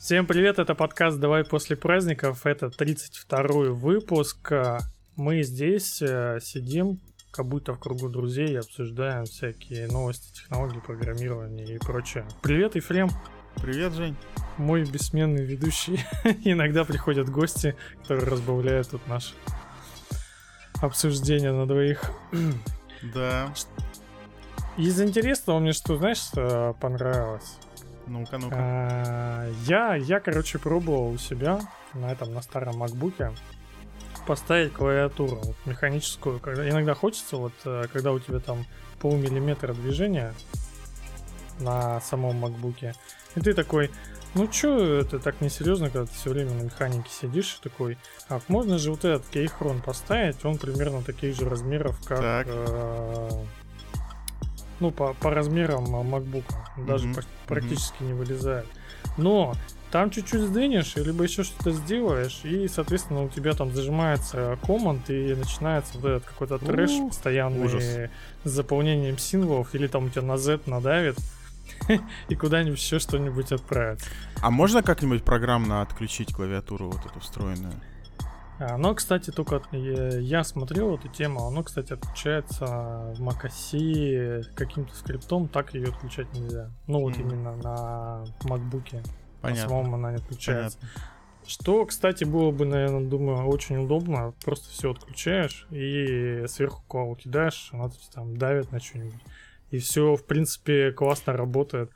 Всем привет, это подкаст «Давай после праздников», это 32-й выпуск. Мы здесь э, сидим, как будто в кругу друзей, обсуждаем всякие новости, технологии, программирования и прочее. Привет, Ефрем. Привет, Жень. Мой бессменный ведущий. Иногда приходят гости, которые разбавляют тут наше обсуждение на двоих. Да. Из интересного мне что, знаешь, что понравилось? Ну-ка, ну-ка. А, Я, я, короче, пробовал у себя на этом, на старом макбуке поставить клавиатуру вот, механическую. Когда, иногда хочется, вот, э, когда у тебя там полмиллиметра движения на самом макбуке, и ты такой, ну чё, это так несерьезно, когда ты все время на механике сидишь, и такой, а можно же вот этот кейхрон поставить, он примерно таких же размеров, как... Так. э, ну, по, по размерам а, MacBook. Даже пр- практически не вылезает. Но там чуть-чуть сдвинешь, либо еще что-то сделаешь, и, соответственно, у тебя там зажимается команд, и начинается вот этот какой-то трэш Ух, постоянный ужас. с заполнением символов, или там у тебя на Z надавит, и куда-нибудь еще что-нибудь отправит. А можно как-нибудь программно отключить клавиатуру вот эту встроенную? А, Оно, кстати, только я смотрел эту тему, оно, кстати, отключается в macOS каким-то скриптом, так ее отключать нельзя. Ну вот Мгм. именно на. На Понятно. самом она не отключается. Понятно. Что, кстати, было бы, наверное, думаю, очень удобно. Просто все отключаешь и сверху клаву кидаешь, она там давит на что-нибудь. И все, в принципе, классно работает.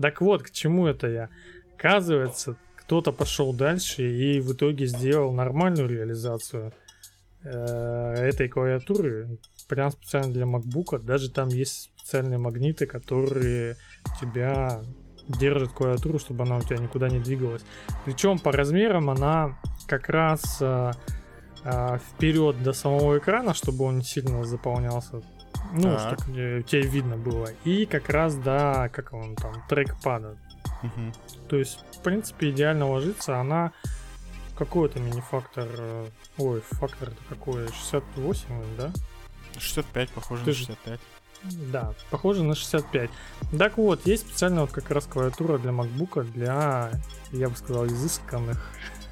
Так вот, к чему это я? Оказывается, кто-то пошел дальше и в итоге сделал нормальную реализацию э, этой клавиатуры. Прям специально для MacBook. Даже там есть специальные магниты, которые тебя держат клавиатуру, чтобы она у тебя никуда не двигалась. Причем по размерам она как раз э, э, вперед до самого экрана, чтобы он не сильно заполнялся. Ну, Так. чтобы тебе видно было. И как раз до, как он там, трекпада. Мгм. То есть, в принципе, идеально ложится. Она какой это мини-фактор? э, Ой, фактор это какой? 68, да? 65, похоже Ты на же- 65. Да, похоже на 65. Так вот, есть специально вот как раз клавиатура для MacBook для, я бы сказал, изысканных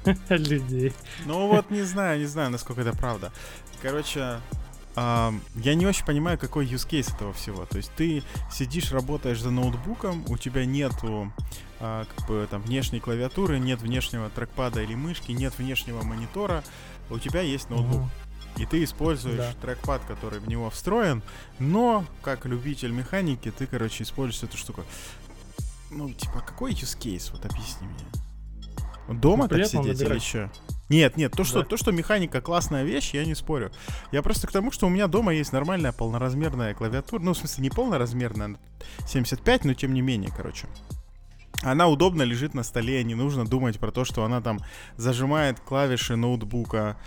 людей. Ну вот не знаю, не знаю, насколько это правда. Короче, ам, я не очень понимаю, какой use case этого всего. То есть ты сидишь, работаешь за ноутбуком, у тебя нету а, как бы там внешней клавиатуры, нет внешнего трекпада или мышки, нет внешнего монитора, у тебя есть ноутбук. Мгм. И ты используешь Да. трекпад, который в него встроен, но как любитель механики, ты, короче, используешь эту штуку. Ну, типа, какой use case? Вот объясни мне. Дома так сидеть или что? Нет, нет, то что, Да. то, что механика классная вещь, я не спорю. Я просто к тому, что у меня дома есть нормальная полноразмерная клавиатура. Ну, в смысле, не полноразмерная, она 75, но тем не менее, короче. Она удобно лежит на столе, не нужно думать про то, что она там зажимает клавиши ноутбука,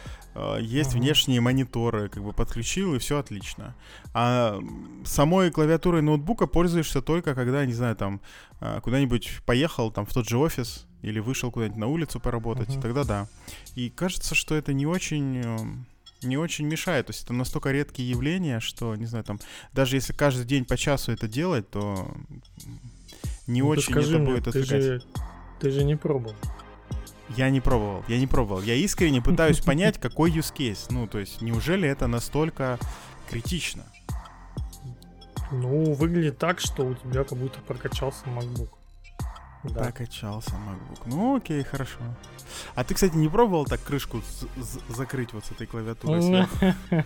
есть Мгм. внешние мониторы, как бы подключил и все отлично. А самой клавиатурой ноутбука пользуешься только когда, не знаю, там э, куда-нибудь поехал, там в тот же офис или вышел куда-нибудь на улицу поработать, Мгм. тогда да. И кажется, что это не очень э, не очень мешает. То есть это настолько редкие явления, что, не знаю, там, даже если каждый день по часу это делать, то не Ну, очень это мне, будет отвлекать. же, ты же не пробовал. Я не пробовал, я не пробовал. Я искренне пытаюсь понять, какой use case. Ну, то есть, неужели это настолько критично? Ну, выглядит так, что у тебя как будто прокачался MacBook. Да. Прокачался MacBook. Ну, окей, хорошо. А ты, кстати, не пробовал так крышку закрыть вот с этой клавиатурой сверху?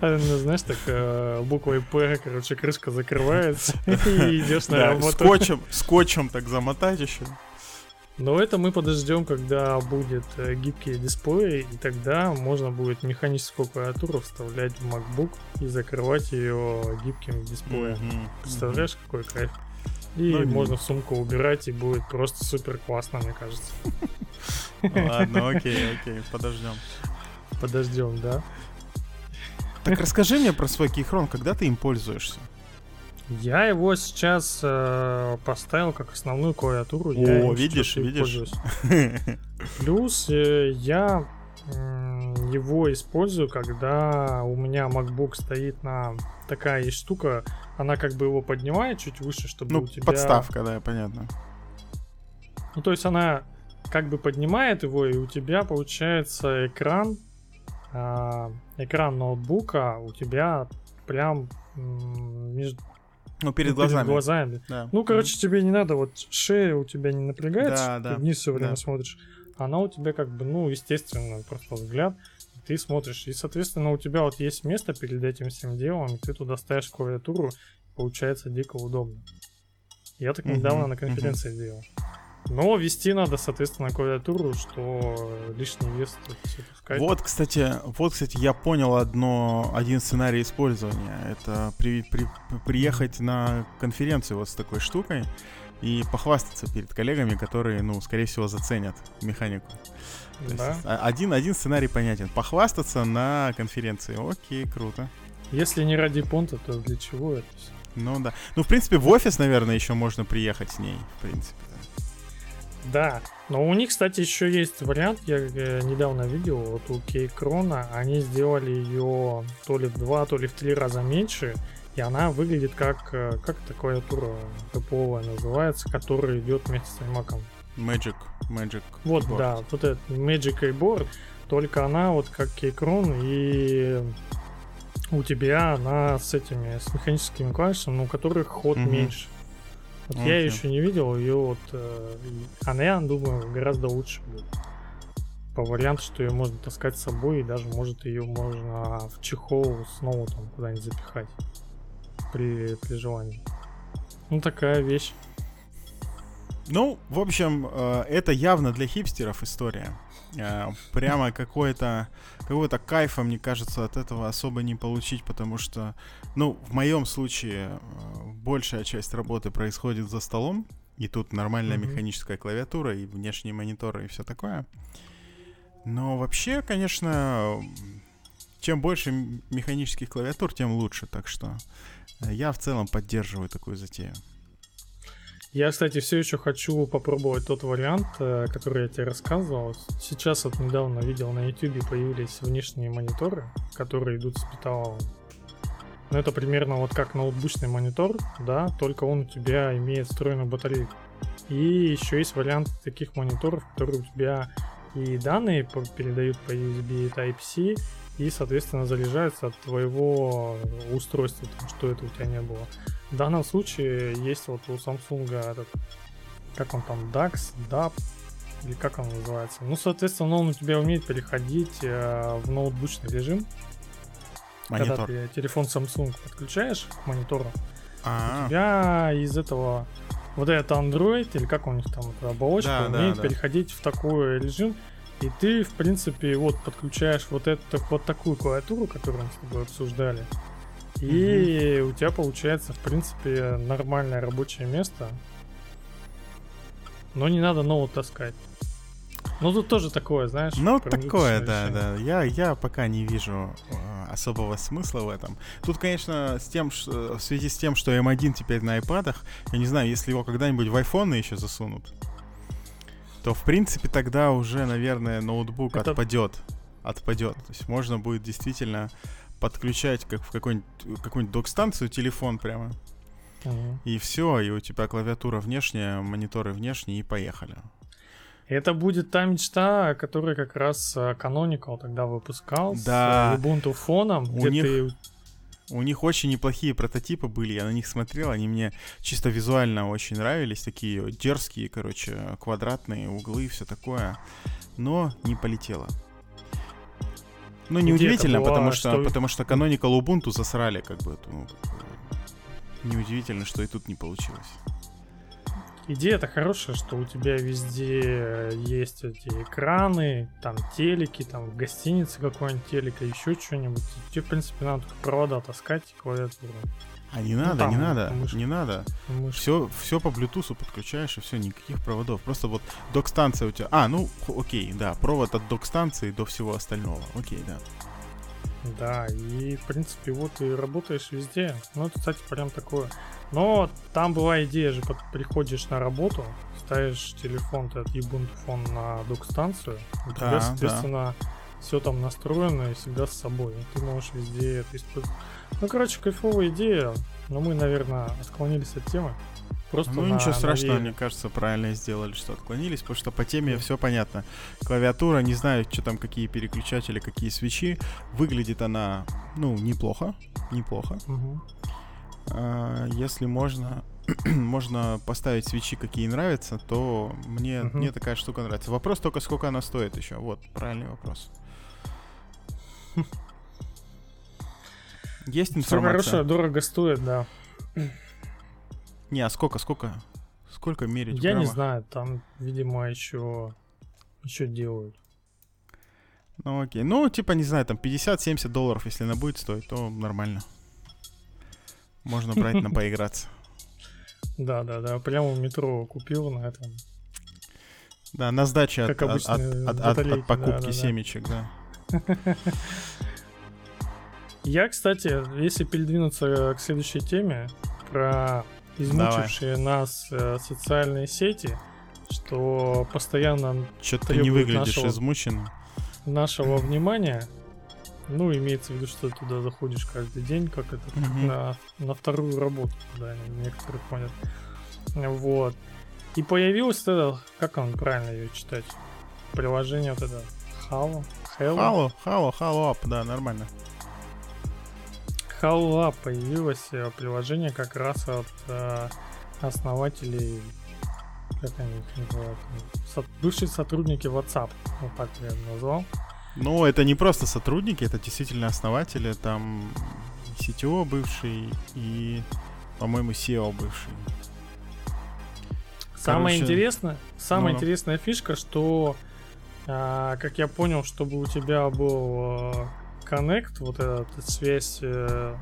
Ну, знаешь, так э, буквой П, короче, крышка закрывается, и идешь на работу. скотчем, скотчем так замотать еще. Но это мы подождем, когда будет э, гибкий дисплей, и тогда можно будет механическую клавиатуру вставлять в MacBook и закрывать ее гибким дисплеем. Мгм, Представляешь, какой кайф? И Ну, можно в сумку убирать, и будет просто супер классно, мне кажется. Ладно, окей, окей, подождем. Подождем, да? Так расскажи мне про свой кейхрон, когда ты им пользуешься? Я его сейчас э, поставил как основную клавиатуру. я О, им видишь, видишь. Плюс э, я м, его использую, когда у меня MacBook стоит на такая есть штука, она как бы его поднимает чуть выше, чтобы Ну, у тебя... подставка, да, понятно. Ну, то есть она как бы поднимает его, и у тебя получается экран, э, экран ноутбука у тебя прям между ну, перед глазами. Перед глазами. Да. Ну, короче, mm-hmm. тебе не надо, вот шея у тебя не напрягается, да, да, ты вниз все время да. смотришь. Она у тебя как бы, ну, естественно, просто взгляд, ты смотришь. И, соответственно, у тебя вот есть место перед этим всем делом, и ты туда ставишь клавиатуру, получается дико удобно. Я так недавно mm-hmm. на конференции mm-hmm. делал. Но вести надо, соответственно, клавиатуру, что лишний вес пускать. Вот, кстати, вот, кстати, я понял одно, один сценарий использования. Это при, при, приехать на конференцию вот с такой штукой и похвастаться перед коллегами, которые, ну, скорее всего, заценят механику. да. есть, а, один, один сценарий понятен. Похвастаться на конференции. Окей, круто. Если не ради понта, то для чего это все? Ну да. Ну, в принципе, в офис, наверное, еще можно приехать с ней, в принципе. Да, но у них, кстати, еще есть вариант, я э, недавно видел, вот у Кейкрона, они сделали ее то ли в два, то ли в три раза меньше, и она выглядит как, э, как эта клавиатура топовая называется, которая идет вместе с iMac. Magic, Magic. Вот, Keyboard. да, вот этот Magic Keyboard, только она вот как Кейкрон, и у тебя она с этими, с механическими клавишами, у которых ход mm-hmm. меньше. Вот okay. я еще не видел ее, вот э, я думаю, гораздо лучше будет. По варианту, что ее можно таскать с собой, и даже может ее можно в чехол снова там куда-нибудь запихать при, при желании. Ну, такая вещь. Ну, в общем, э, это явно для хипстеров история. Э, прямо какой-то какой-то кайфа, мне кажется, от этого особо не получить, потому что, ну, в моем случае э, большая часть работы происходит за столом, и тут нормальная mm-hmm. механическая клавиатура и внешние мониторы и все такое. Но вообще, конечно, чем больше механических клавиатур, тем лучше, так что я в целом поддерживаю такую затею. Я, кстати, все еще хочу попробовать тот вариант, э, который я тебе рассказывал. Сейчас вот недавно видел на YouTube появились внешние мониторы, которые идут с металлом. Ну, это примерно вот как ноутбучный монитор, да, только он у тебя имеет встроенную батарейку. И еще есть вариант таких мониторов, которые у тебя и данные передают по USB Type-C, и, соответственно, заряжаются от твоего устройства, что это у тебя не было. В данном случае есть вот у Samsung этот, как он там, DAX, DAP, или как он называется. Ну, соответственно, он у тебя умеет переходить э, в ноутбучный режим. Монитор. Когда ты телефон Samsung подключаешь к монитору, А-а-а. у тебя из этого вот этот Android, или как у них там, эта оболочка, да, умеет да, да. переходить в такой режим, и ты, в принципе, вот подключаешь вот эту вот такую клавиатуру, которую мы с тобой обсуждали, и угу. у тебя получается, в принципе, нормальное рабочее место. Но не надо ноут таскать. Ну тут тоже такое, знаешь. Ну такое, да, да. Я, я пока не вижу э, особого смысла в этом. Тут, конечно, с тем, что, в связи с тем, что M1 теперь на iPad, я не знаю, если его когда-нибудь в iPhone еще засунут, то в принципе тогда уже, наверное, ноутбук Это... отпадет. Отпадет. То есть можно будет действительно подключать как в какую-нибудь, какую-нибудь док-станцию телефон прямо. Uh-huh. И все, и у тебя клавиатура внешняя, мониторы внешние, и поехали. Это будет та мечта, которая как раз э, Canonical тогда выпускал да. с Ubuntu фоном, у где них... ты у них очень неплохие прототипы были, я на них смотрел, они мне чисто визуально очень нравились, такие дерзкие, короче, квадратные углы, все такое, но не полетело. Ну, неудивительно, потому что, что, потому что Canonical Ubuntu засрали, как бы. Ну, неудивительно, что и тут не получилось. Идея-то хорошая, что у тебя везде есть эти экраны, там телеки, там в гостинице какой-нибудь телек, еще что-нибудь. Тебе, в принципе, надо только провода таскать клавиатуру. А не надо, ну, там, не надо, мышь. не надо. Мышь. Все, все по Bluetooth подключаешь, и все, никаких проводов. Просто вот док-станция у тебя. А, ну, окей, да, провод от док-станции до всего остального. Окей, да. Да, и в принципе вот и работаешь везде. Ну, это, кстати, прям такое. Но там была идея же, приходишь на работу, ставишь телефон, этот Ubuntu фон на док-станцию, у да, тебя, соответственно, да. все там настроено и всегда с собой. И ты можешь везде это использовать. Ну, короче, кайфовая идея, но мы, наверное, отклонились от темы. Просто ну, на, ничего страшного, на мне кажется, правильно сделали, что отклонились, потому что по теме все понятно. Клавиатура, не знаю, что там, какие переключатели, какие свечи. Выглядит она, ну, неплохо, неплохо. Угу. А, если можно, можно поставить свечи, какие нравятся, то мне, Мгм. мне такая штука нравится. Вопрос только, сколько она стоит еще. Вот, правильный вопрос. Есть Все информация? хорошо, дорого стоит, да. Не, а сколько, сколько? Сколько мерить Я не знаю, там, видимо, еще еще делают. Ну окей. Ну, типа, не знаю, там 50-70 долларов, если она будет стоить, то нормально. Можно брать на поиграться. Да, да, да. Прямо в метро купил на этом. Да, на сдаче от, от- от- от- от- покупки да-да-да. семечек, да. Я, кстати, если передвинуться к следующей теме про измучившие нас э, социальные сети, что постоянно Что-то ты не выглядишь нашего- измученным. нашего внимания, ну, имеется в виду, что ты туда заходишь каждый день, как это, как Мгм. на, на вторую работу, да, некоторые понят. Вот. И появилось это, как он правильно ее читать? Приложение вот это Halo. Hello. Хало, хало ап, да, нормально. App появилось э, приложение как раз от э, основателей, как они их называют, со- бывшие сотрудники WhatsApp, вот так я назвал. Ну, это не просто сотрудники, это действительно основатели, там CTO бывший и, по-моему, SEO бывший. Самое Короче, интересное, самая ну-ну. интересная фишка, что, а, как я понял, чтобы у тебя был э, Connect, вот эта связь, э,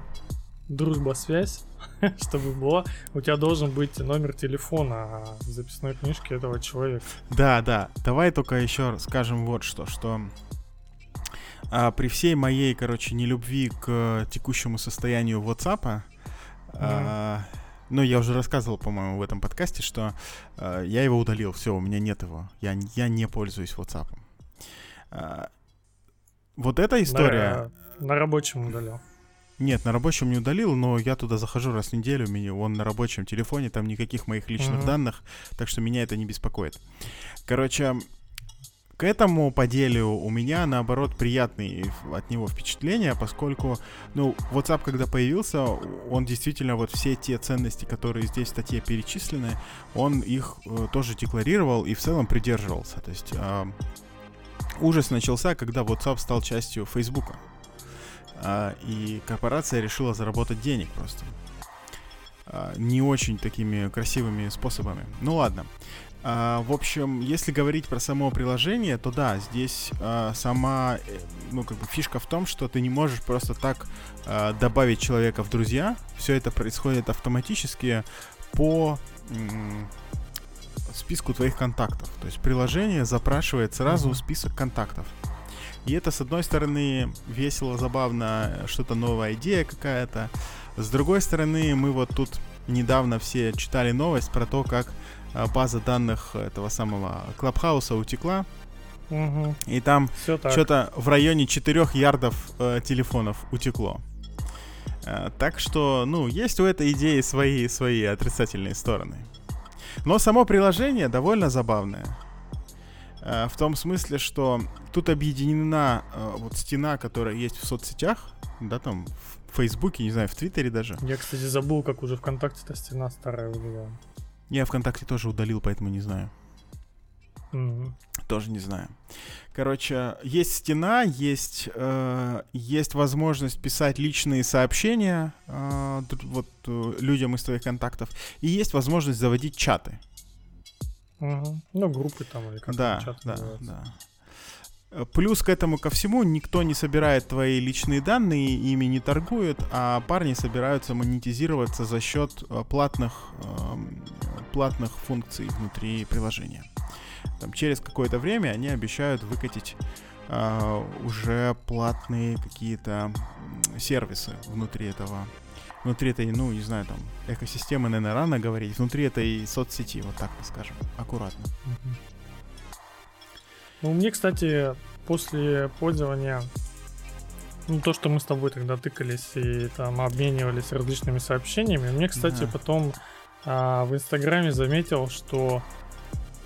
дружба-связь, чтобы была, у тебя должен быть номер телефона в записной книжке этого человека. Да, да. Давай только еще скажем вот что, что а, при всей моей, короче, нелюбви к текущему состоянию WhatsApp, а, ну, я уже рассказывал, по-моему, в этом подкасте, что а, я его удалил, все, у меня нет его, я, я не пользуюсь WhatsApp. А, вот эта история... На, на рабочем удалил. Нет, на рабочем не удалил, но я туда захожу раз в неделю, меня он на рабочем телефоне, там никаких моих личных Мгм. данных, так что меня это не беспокоит. Короче, к этому по делу у меня, наоборот, приятные от него впечатления, поскольку, ну, WhatsApp, когда появился, он действительно вот все те ценности, которые здесь в статье перечислены, он их э, тоже декларировал и в целом придерживался. То есть а, ужас начался, когда WhatsApp стал частью Facebook. А, и корпорация решила заработать денег просто. А, не очень такими красивыми способами. Ну ладно. А, в общем, если говорить про само приложение, то да, здесь а, сама, э, ну как бы фишка в том, что ты не можешь просто так а, добавить человека в друзья. Все это происходит автоматически по списку твоих контактов. То есть приложение запрашивает сразу Мгм. список контактов. И это, с одной стороны, весело, забавно, что-то новая идея какая-то. С другой стороны, мы вот тут недавно все читали новость про то, как а, база данных этого самого Клабхауса утекла. И там что-то в районе 4 ярдов э, телефонов утекло. Э, так что, ну, есть у этой идеи свои, свои отрицательные стороны. Но само приложение довольно забавное. Э, в том смысле, что тут объединена э, вот стена, которая есть в соцсетях, да, там в Фейсбуке, не знаю, в Твиттере даже. Я, кстати, забыл, как уже ВКонтакте-то стена старая выглядела. Я ВКонтакте тоже удалил, поэтому не знаю. Мгм. Тоже не знаю. Короче, есть стена, есть, э, есть возможность писать личные сообщения э, вот, э, людям из твоих контактов, и есть возможность заводить чаты. Мгм. Ну, группы там или как да, чат да, называется. да. Э, Плюс к этому ко всему никто не собирает твои личные данные, ими не торгует, а парни собираются монетизироваться за счет э, платных, эм, платных функций внутри приложения. Там, через какое-то время они обещают выкатить э, уже платные какие-то сервисы внутри этого внутри этой, ну, не знаю, там, экосистемы, наверное, рано говорить, внутри этой соцсети, вот так мы скажем, аккуратно. Ну, мне, кстати, после пользования Ну, то, что мы с тобой тогда тыкались и там обменивались различными сообщениями. Мне, кстати, да. потом а, в Инстаграме заметил, что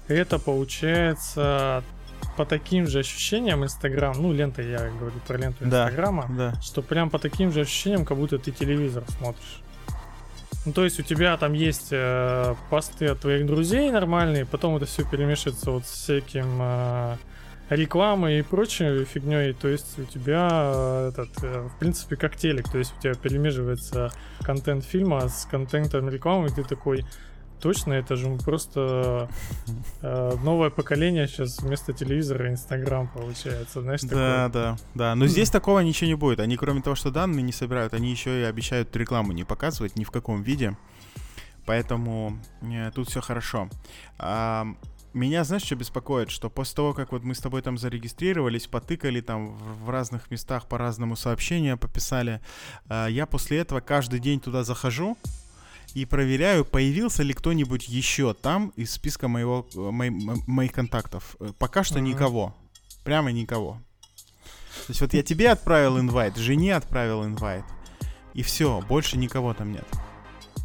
это получается по таким же ощущениям Инстаграм, ну, лента, я говорю про ленту Инстаграма, да, да. что прям по таким же ощущениям, как будто ты телевизор смотришь. Ну, то есть у тебя там есть э, посты от твоих друзей нормальные, потом это все перемешивается вот с всяким э, рекламой и прочей фигней. То есть у тебя э, этот, э, в принципе, как телек. То есть у тебя перемешивается контент фильма с контентом рекламы, и ты такой, Точно, это же просто э, новое поколение сейчас вместо телевизора Инстаграм получается, знаешь? Да, такое. да, да. Но здесь такого ничего не будет. Они, кроме того, что данные не собирают, они еще и обещают рекламу не показывать ни в каком виде. Поэтому э, тут все хорошо. А, меня, знаешь, что беспокоит? Что после того, как вот мы с тобой там зарегистрировались, потыкали там в, в разных местах по-разному сообщения, пописали, э, я после этого каждый день туда захожу, и проверяю, появился ли кто-нибудь еще там из списка моего, мо, моих контактов. Э, пока что uh-huh. никого. Прямо никого. То есть вот я тебе отправил инвайт, жене отправил инвайт. И все, больше никого там нет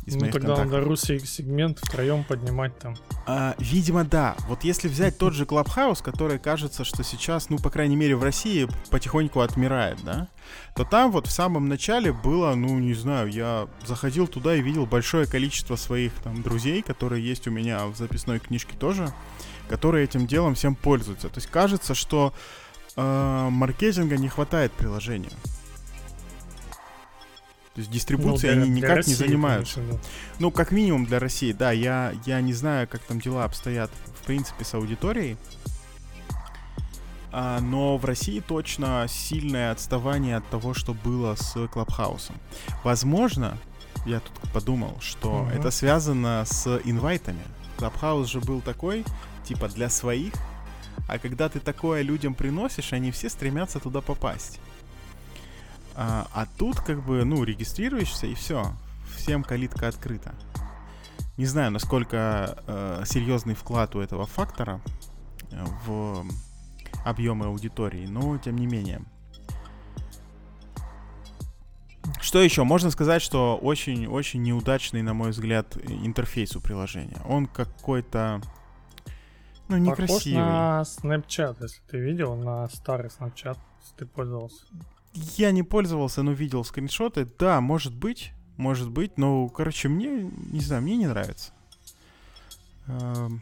из ну, моих тогда контактов. надо русский сегмент втроем поднимать там. А, видимо, да. Вот если взять тот же Clubhouse, который кажется, что сейчас, ну, по крайней мере, в России потихоньку отмирает, да, то там вот в самом начале было, ну, не знаю, я заходил туда и видел большое количество своих там друзей, которые есть у меня в записной книжке тоже, которые этим делом всем пользуются. То есть кажется, что э, маркетинга не хватает приложению. То есть дистрибуцией ну, для, они никак России, не занимаются. Конечно, да. Ну, как минимум для России, да. Я, я не знаю, как там дела обстоят, в принципе, с аудиторией. А, но в России точно сильное отставание от того, что было с Клабхаусом. Возможно, я тут подумал, что угу. это связано с инвайтами. Клабхаус же был такой, типа для своих, а когда ты такое людям приносишь, они все стремятся туда попасть. А, а тут как бы, ну, регистрируешься и все. Всем калитка открыта. Не знаю, насколько э, серьезный вклад у этого фактора э, в объемы аудитории, но тем не менее. Что еще? Можно сказать, что очень-очень неудачный, на мой взгляд, интерфейс у приложения. Он какой-то, ну, некрасивый. Похож на Snapchat, если ты видел, на старый Snapchat, если ты пользовался. Я не пользовался, но видел скриншоты. Да, может быть, может быть, но, короче, мне, не знаю, мне не нравится. Эм,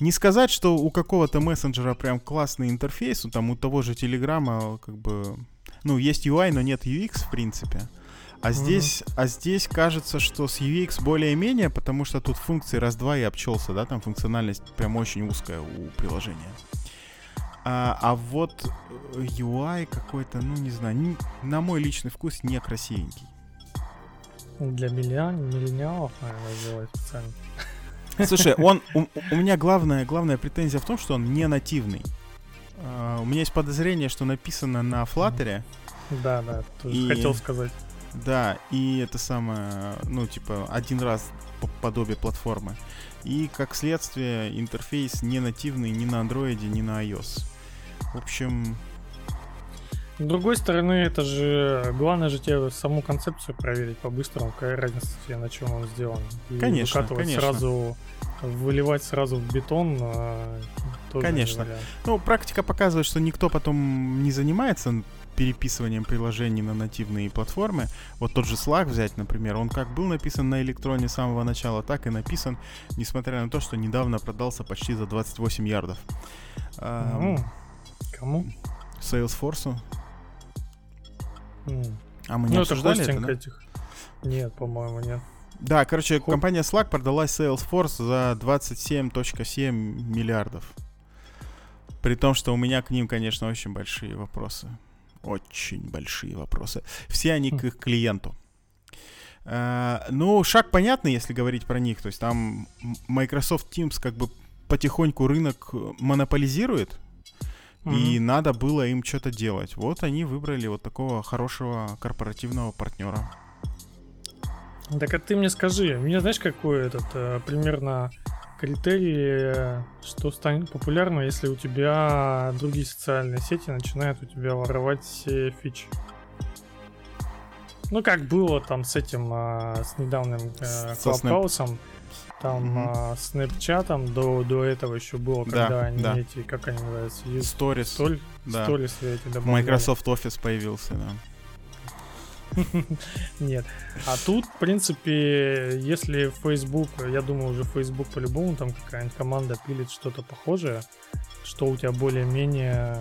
не сказать, что у какого-то мессенджера прям классный интерфейс, там у того же Телеграма, как бы, ну, есть UI, но нет UX, в принципе. А здесь, mm-hmm. а здесь кажется, что с UX более-менее, потому что тут функции раз-два и обчелся, да, там функциональность прям очень узкая у приложения. А, а вот UI какой-то, ну не знаю, не, на мой личный вкус не красивенький. Для миллениалов, наверное, сделать специально. Слушай, он у, у меня главная, главная претензия в том, что он не нативный. Uh, у меня есть подозрение, что написано на Flutter. Да, да, тоже и, хотел сказать. Да, и это самое, ну, типа, один раз подобие платформы. И, как следствие, интерфейс не нативный ни на андроиде, ни на iOS. В общем... С другой стороны, это же... Главное же тебе саму концепцию проверить по-быстрому. Какая разница тебе, на чем он сделан. И конечно, конечно. сразу... Выливать сразу в бетон а, Конечно. Ну, практика показывает, что никто потом не занимается переписыванием приложений на нативные платформы. Вот тот же Slack взять, например, он как был написан на электроне с самого начала, так и написан, несмотря на то, что недавно продался почти за 28 ярдов. Ну, кому? Salesforce. Mm. А мы не ну, обсуждали это, да? этих. Нет, по-моему, нет. Да, короче, Хоп. компания Slack продалась Salesforce за 27.7 миллиардов. При том, что у меня к ним, конечно, очень большие вопросы. Очень большие вопросы. Все они к их клиенту. Uh, ну, шаг понятный, если говорить про них. То есть там Microsoft Teams как бы потихоньку рынок монополизирует. Mm-hmm. И надо было им что-то делать. Вот они выбрали вот такого хорошего корпоративного партнера. Так а ты мне скажи, мне знаешь, какой этот э, примерно критерии, что станет популярно, если у тебя другие социальные сети начинают у тебя воровать все фичи. Ну, как было там с этим, а, с недавним э, Клабхаусом, там угу. а, Снэпчатом до, до этого еще было, когда да, они да. эти, как они называются? Stories. Столь, да. Stories эти добавляли. Microsoft Office появился, да. Нет. А тут, в принципе, если Facebook, я думаю, уже Facebook по-любому там какая-нибудь команда пилит что-то похожее, что у тебя более-менее...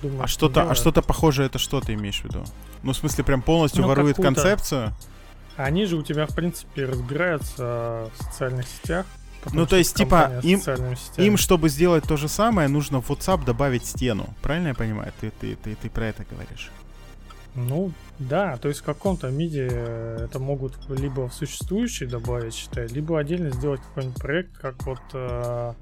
Думаю, а что-то, а что-то похожее, это что ты имеешь в виду? Ну, в смысле, прям полностью ну, ворует концепцию? Они же у тебя, в принципе, разбираются в социальных сетях. Ну, то есть, типа, им, им, чтобы сделать то же самое, нужно в WhatsApp добавить стену. Правильно я понимаю? Ты, ты, ты, ты про это говоришь? Ну, да, то есть в каком-то миде это могут либо в существующий добавить, считай, либо отдельно сделать какой-нибудь проект, как вот...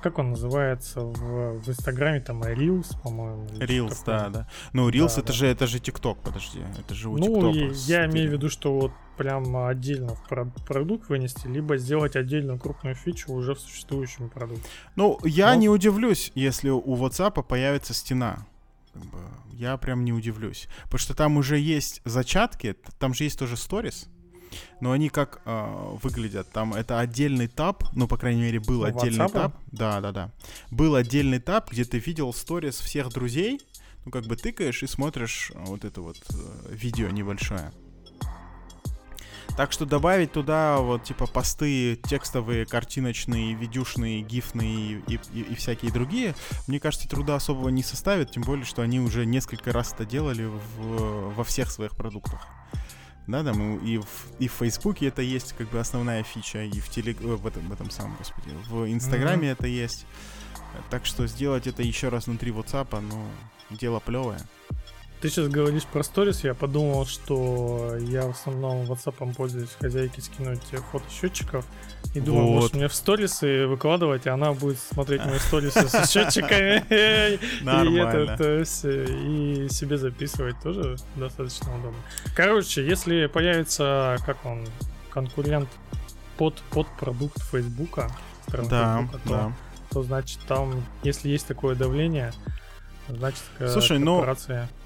Э, как он называется в, в Инстаграме, там, Reels, по-моему. Reels, да, да. Ну, Reels да, это да. же это же ТикТок, подожди, это же у Ну, я имею в виду, что вот прям отдельно в продукт вынести, либо сделать отдельную крупную фичу уже в существующем продукте. Ну, я Но... не удивлюсь, если у WhatsApp появится стена как бы, я прям не удивлюсь. Потому что там уже есть зачатки, там же есть тоже сторис. Но они как э, выглядят? Там это отдельный таб, ну, по крайней мере, был отдельный WhatsApp? таб. Да, да, да. Был отдельный таб, где ты видел сторис всех друзей. Ну, как бы тыкаешь и смотришь вот это вот э, видео небольшое. Так что добавить туда вот типа посты текстовые, картиночные, видюшные, гифные и, и, и всякие другие, мне кажется, труда особого не составит, тем более, что они уже несколько раз это делали в, во всех своих продуктах. Да, там и в, и в Фейсбуке это есть как бы основная фича, и в телег... Э, в этом, в этом самом, господи, в Инстаграме mm-hmm. это есть. Так что сделать это еще раз внутри WhatsApp, ну, дело плевое. Ты сейчас говоришь про сторис, я подумал, что я в основном WhatsApp пользуюсь хозяйке скинуть фото счетчиков. И думал, вот. может мне в сторисы выкладывать, и она будет смотреть мои сторисы с счетчиками. И себе записывать тоже достаточно удобно. Короче, если появится, как он, конкурент под, под продукт Фейсбука, да, да. то значит там, если есть такое давление, Значит, Слушай, ну,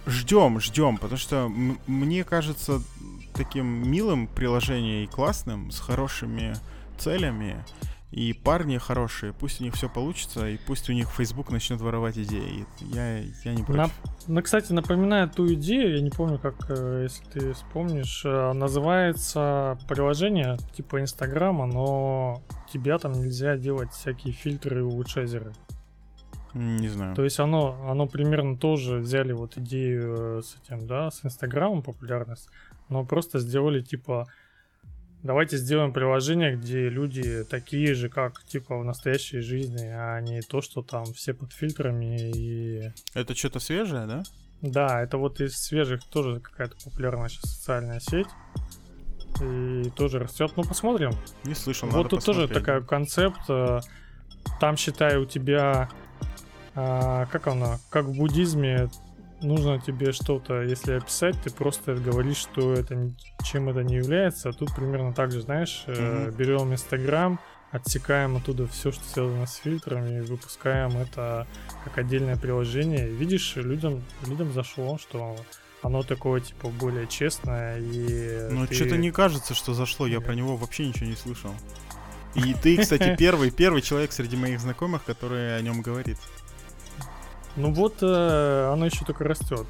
ждем, ждем, потому что мне кажется таким милым приложение и классным, с хорошими целями, и парни хорошие, пусть у них все получится, и пусть у них Facebook начнет воровать идеи. Я, я не против. На, ну, кстати, напоминаю ту идею, я не помню, как, э, если ты вспомнишь, э, называется приложение типа Инстаграма, но тебя там нельзя делать всякие фильтры и улучшайзеры. Не знаю. То есть оно, оно примерно тоже взяли вот идею э, с этим, да, с Инстаграмом популярность, но просто сделали типа давайте сделаем приложение, где люди такие же, как типа в настоящей жизни, а не то, что там все под фильтрами и... Это что-то свежее, да? Да, это вот из свежих тоже какая-то популярная сейчас социальная сеть. И тоже растет. Ну, посмотрим. Не слышал, Вот тут посмотреть. тоже такая концепт. Э, там, считай, у тебя а, как оно, как в буддизме, нужно тебе что-то, если описать, ты просто говоришь, что это чем это не является. А тут примерно так же, знаешь, mm-hmm. берем Инстаграм, отсекаем оттуда все, что связано с фильтрами, и выпускаем это как отдельное приложение. Видишь, людям, людям зашло, что оно такое, типа, более честное и... Ну, ты... что-то не кажется, что зашло, я Нет. про него вообще ничего не слышал. И ты, кстати, первый, первый человек среди моих знакомых, который о нем говорит. Ну вот э, оно еще только растет.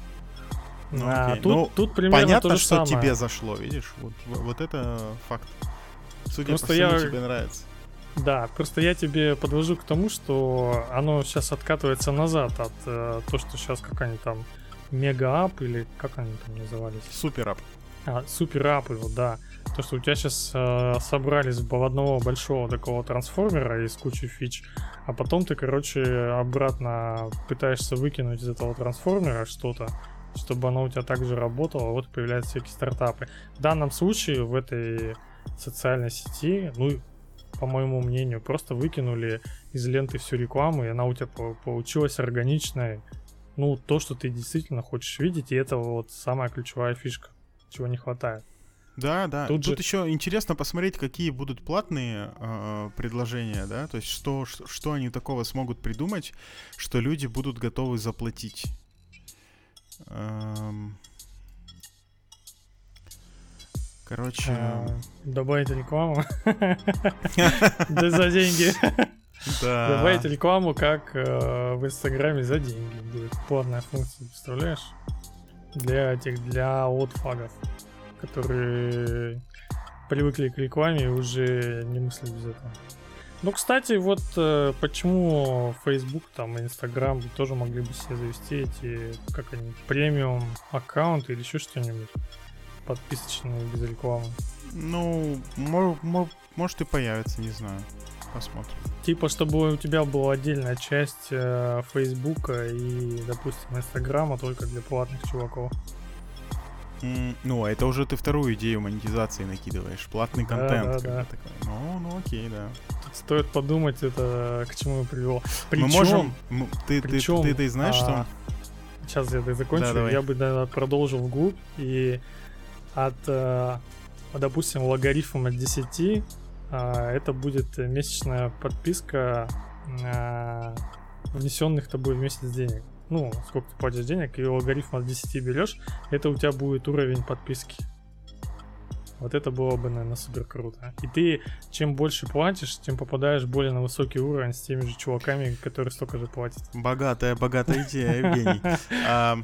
Ну, а, тут, ну, тут примерно понятно, то же что самое. тебе зашло, видишь? Вот, вот это факт. Судя просто по всему, я... тебе нравится. Да, просто я тебе подвожу к тому, что оно сейчас откатывается назад от э, то, что сейчас как они там мега- app или как они там назывались? Супер- app. А, супер- app его, да. То, что у тебя сейчас э, собрались в одного большого такого трансформера из кучи фич, а потом ты, короче, обратно пытаешься выкинуть из этого трансформера что-то, чтобы оно у тебя также работало, вот появляются всякие стартапы. В данном случае в этой социальной сети, ну, по моему мнению, просто выкинули из ленты всю рекламу, и она у тебя получилась органичной. Ну, то, что ты действительно хочешь видеть, и это вот самая ключевая фишка, чего не хватает. Да, да. Тут, Тут же... еще интересно посмотреть, какие будут платные э, предложения, да, то есть что, что, они такого смогут придумать, что люди будут готовы заплатить. Эм... Короче... А, добавить рекламу. Да за деньги. Да. Добавить рекламу, как э, в Инстаграме за деньги. Будет платная функция, представляешь? Для этих, для отфагов которые привыкли к рекламе и уже не мыслят без этого. Ну, кстати, вот э, почему Facebook там Instagram тоже могли бы себе завести эти, как они, премиум аккаунты или еще что-нибудь подписочные без рекламы. Ну, мор, может и появится, не знаю. Посмотрим. Типа, чтобы у тебя была отдельная часть э, Фейсбука и, допустим, Инстаграма только для платных чуваков. Ну, а это уже ты вторую идею монетизации накидываешь. Платный контент. Да, да. Такой. Ну, ну окей, да. Тут стоит подумать, это к чему я привел. Причем, мы можем. Ты, причем, ты, ты, ты знаешь, а, что. Сейчас я это закончу. Да, я бы наверное, продолжил вглубь. И от, а, допустим, логарифм от 10 а, это будет месячная подписка а, внесенных тобой в месяц денег ну, сколько ты платишь денег, и логарифм от 10 берешь, это у тебя будет уровень подписки. Вот это было бы, наверное, супер круто. И ты, чем больше платишь, тем попадаешь более на высокий уровень с теми же чуваками, которые столько же платят. Богатая, богатая идея, Евгений. А,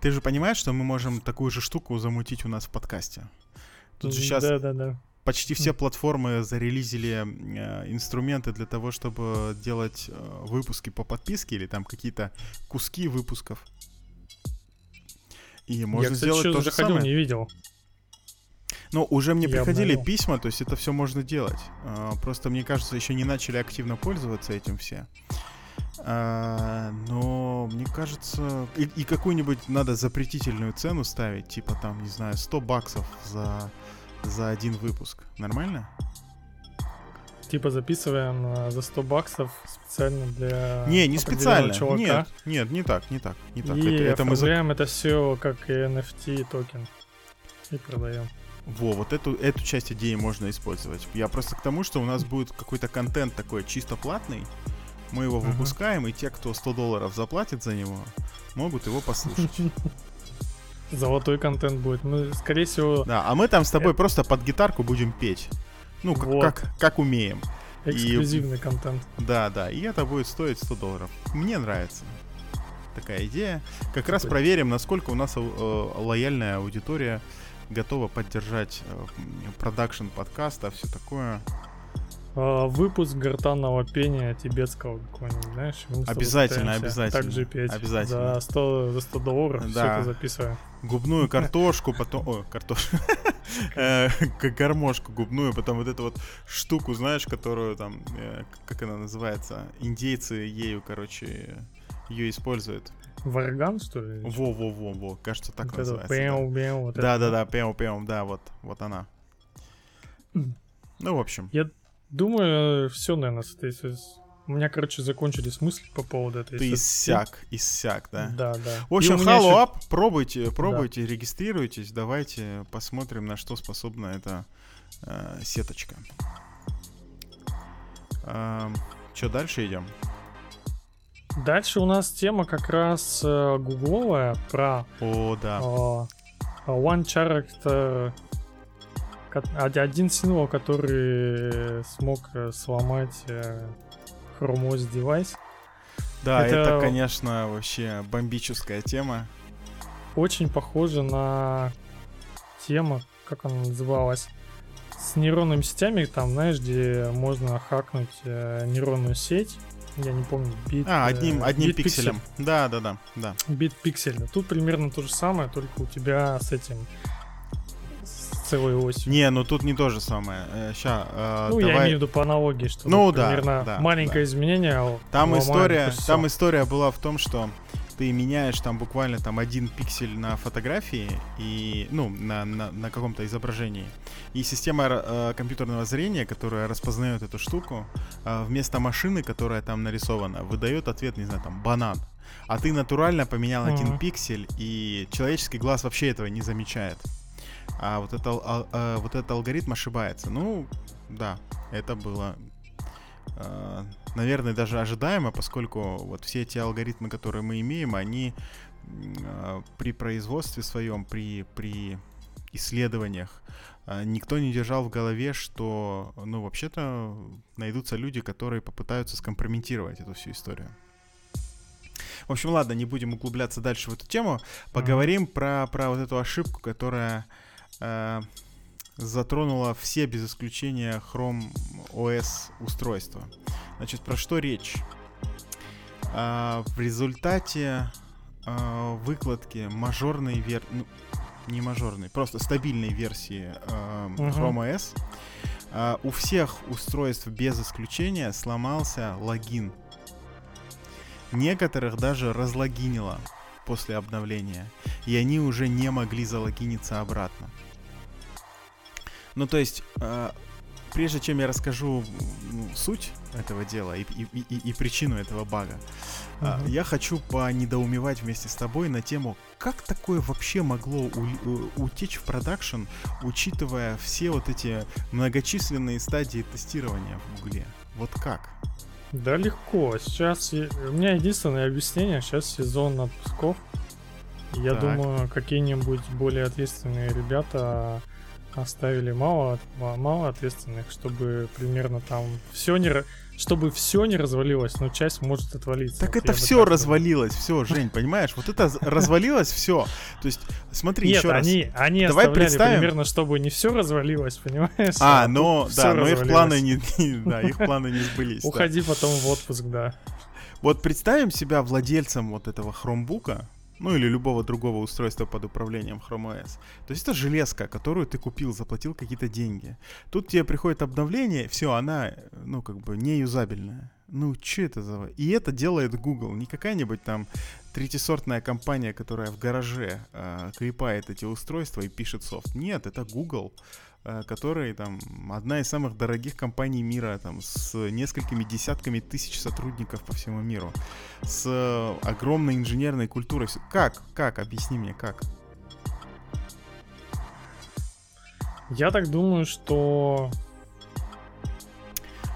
ты же понимаешь, что мы можем такую же штуку замутить у нас в подкасте? Тут же сейчас да, да, да почти все платформы зарелизили э, инструменты для того, чтобы делать э, выпуски по подписке или там какие-то куски выпусков. И можно Я, кстати, сделать то же самое. не видел. Ну, уже мне Я приходили обновил. письма, то есть это все можно делать. Uh, просто, мне кажется, еще не начали активно пользоваться этим все. Uh, но мне кажется, и, и какую-нибудь надо запретительную цену ставить, типа там, не знаю, 100 баксов за за один выпуск. Нормально? Типа записываем э, за 100 баксов специально для Не, не специально. Чувака. Нет, нет, не так, не так, не так. И это, это мы за... это все как NFT токен. И продаем. Во, вот эту, эту часть идеи можно использовать. Я просто к тому, что у нас будет какой-то контент такой чисто платный. Мы его uh-huh. выпускаем, и те, кто 100 долларов заплатит за него, могут его послушать. Золотой контент будет. Мы, скорее всего... Да, а мы там с тобой это... просто под гитарку будем петь. Ну, как, вот. как, как умеем. Эксклюзивный и... контент. Да, да, и это будет стоить 100 долларов. Мне нравится такая идея. Как раз проверим, насколько у нас э, лояльная аудитория готова поддержать э, продакшн подкаста, все такое. А, выпуск гортанного пения тибетского какого-нибудь, знаешь? Обязательно, обязательно. Также петь. Обязательно. За 100, за 100 долларов да. все это записываем. Губную картошку, потом... Ой, картошку. Э, гармошку губную, потом вот эту вот штуку, знаешь, которую там... Э, как она называется? Индейцы ею, короче, ее используют. Варган, что ли? Во-во-во-во, кажется, так называется. Да-да-да, пэу-пэу, да, вот, вот она. Ну, в общем. Я Думаю, все, наверное, с этой... У меня, короче, закончились мысли по поводу этой Ты иссяк, иссяк, да? Да, да. В общем, up, еще... пробуйте, пробуйте, да. регистрируйтесь, давайте посмотрим, на что способна эта э, сеточка. Э, что, дальше идем? Дальше у нас тема как раз э, гугловая про... О, да. Э, one Character один символ, который смог э, сломать э, Chrome OS девайс. Да, это, это, конечно, вообще бомбическая тема. Очень похоже на тему, как она называлась, с нейронными сетями, там, знаешь, где можно хакнуть э, нейронную сеть. Я не помню, бит... А, одним, э, одним бит пикселем. Пиксель. Да, да, да, да. Бит пиксель. Тут примерно то же самое, только у тебя с этим целую ось. Не, ну тут не то же самое. Сейчас. Э, ну, давай... я имею в виду по аналогии, что ну, да, примерно да, маленькое да. изменение. А там история, там история была в том, что ты меняешь там буквально там один пиксель на фотографии и ну на, на, на каком-то изображении и система э, компьютерного зрения, которая распознает эту штуку, э, вместо машины, которая там нарисована, выдает ответ не знаю там банан, а ты натурально поменял uh-huh. один пиксель и человеческий глаз вообще этого не замечает. А вот, это, а, а, вот этот алгоритм ошибается. Ну, да, это было, э, наверное, даже ожидаемо, поскольку вот все эти алгоритмы, которые мы имеем, они э, при производстве своем, при, при исследованиях, э, никто не держал в голове, что, ну, вообще-то найдутся люди, которые попытаются скомпрометировать эту всю историю. В общем, ладно, не будем углубляться дальше в эту тему. Поговорим mm-hmm. про, про вот эту ошибку, которая э, затронула все без исключения Chrome OS устройства. Значит, про что речь? А, в результате а, выкладки мажорной версии, ну, не мажорной, просто стабильной версии а, Chrome OS, а, у всех устройств без исключения сломался логин. Некоторых даже разлогинило после обновления, и они уже не могли залогиниться обратно. Ну, то есть, э, прежде чем я расскажу ну, суть этого дела и, и, и, и причину этого бага, uh-huh. э, я хочу понедоумевать вместе с тобой на тему, как такое вообще могло у, у, утечь в продакшн, учитывая все вот эти многочисленные стадии тестирования в Гугле. Вот как? Да легко. Сейчас я... у меня единственное объяснение. Сейчас сезон отпусков. Я так. думаю, какие-нибудь более ответственные ребята оставили мало, мало ответственных, чтобы примерно там все не чтобы все не развалилось, но часть может отвалиться. Так вот это все развалилось, все, Жень, понимаешь? Вот это развалилось все. То есть, смотри, Нет, еще раз. они, они Давай представим... примерно, чтобы не все развалилось, понимаешь? А, а но, да, но их планы не, да, их планы не сбылись. Уходи потом в отпуск, да. Вот представим себя владельцем вот этого хромбука, ну или любого другого устройства под управлением Chrome OS. То есть это железка, которую ты купил, заплатил какие-то деньги. Тут тебе приходит обновление, все, она, ну как бы не юзабельная. Ну, что это за... И это делает Google, не какая-нибудь там третисортная компания, которая в гараже э, клепает эти устройства и пишет софт. Нет, это Google. Который там одна из самых дорогих компаний мира, там с несколькими десятками тысяч сотрудников по всему миру, с огромной инженерной культурой. Как? Как? Объясни мне, как? Я так думаю, что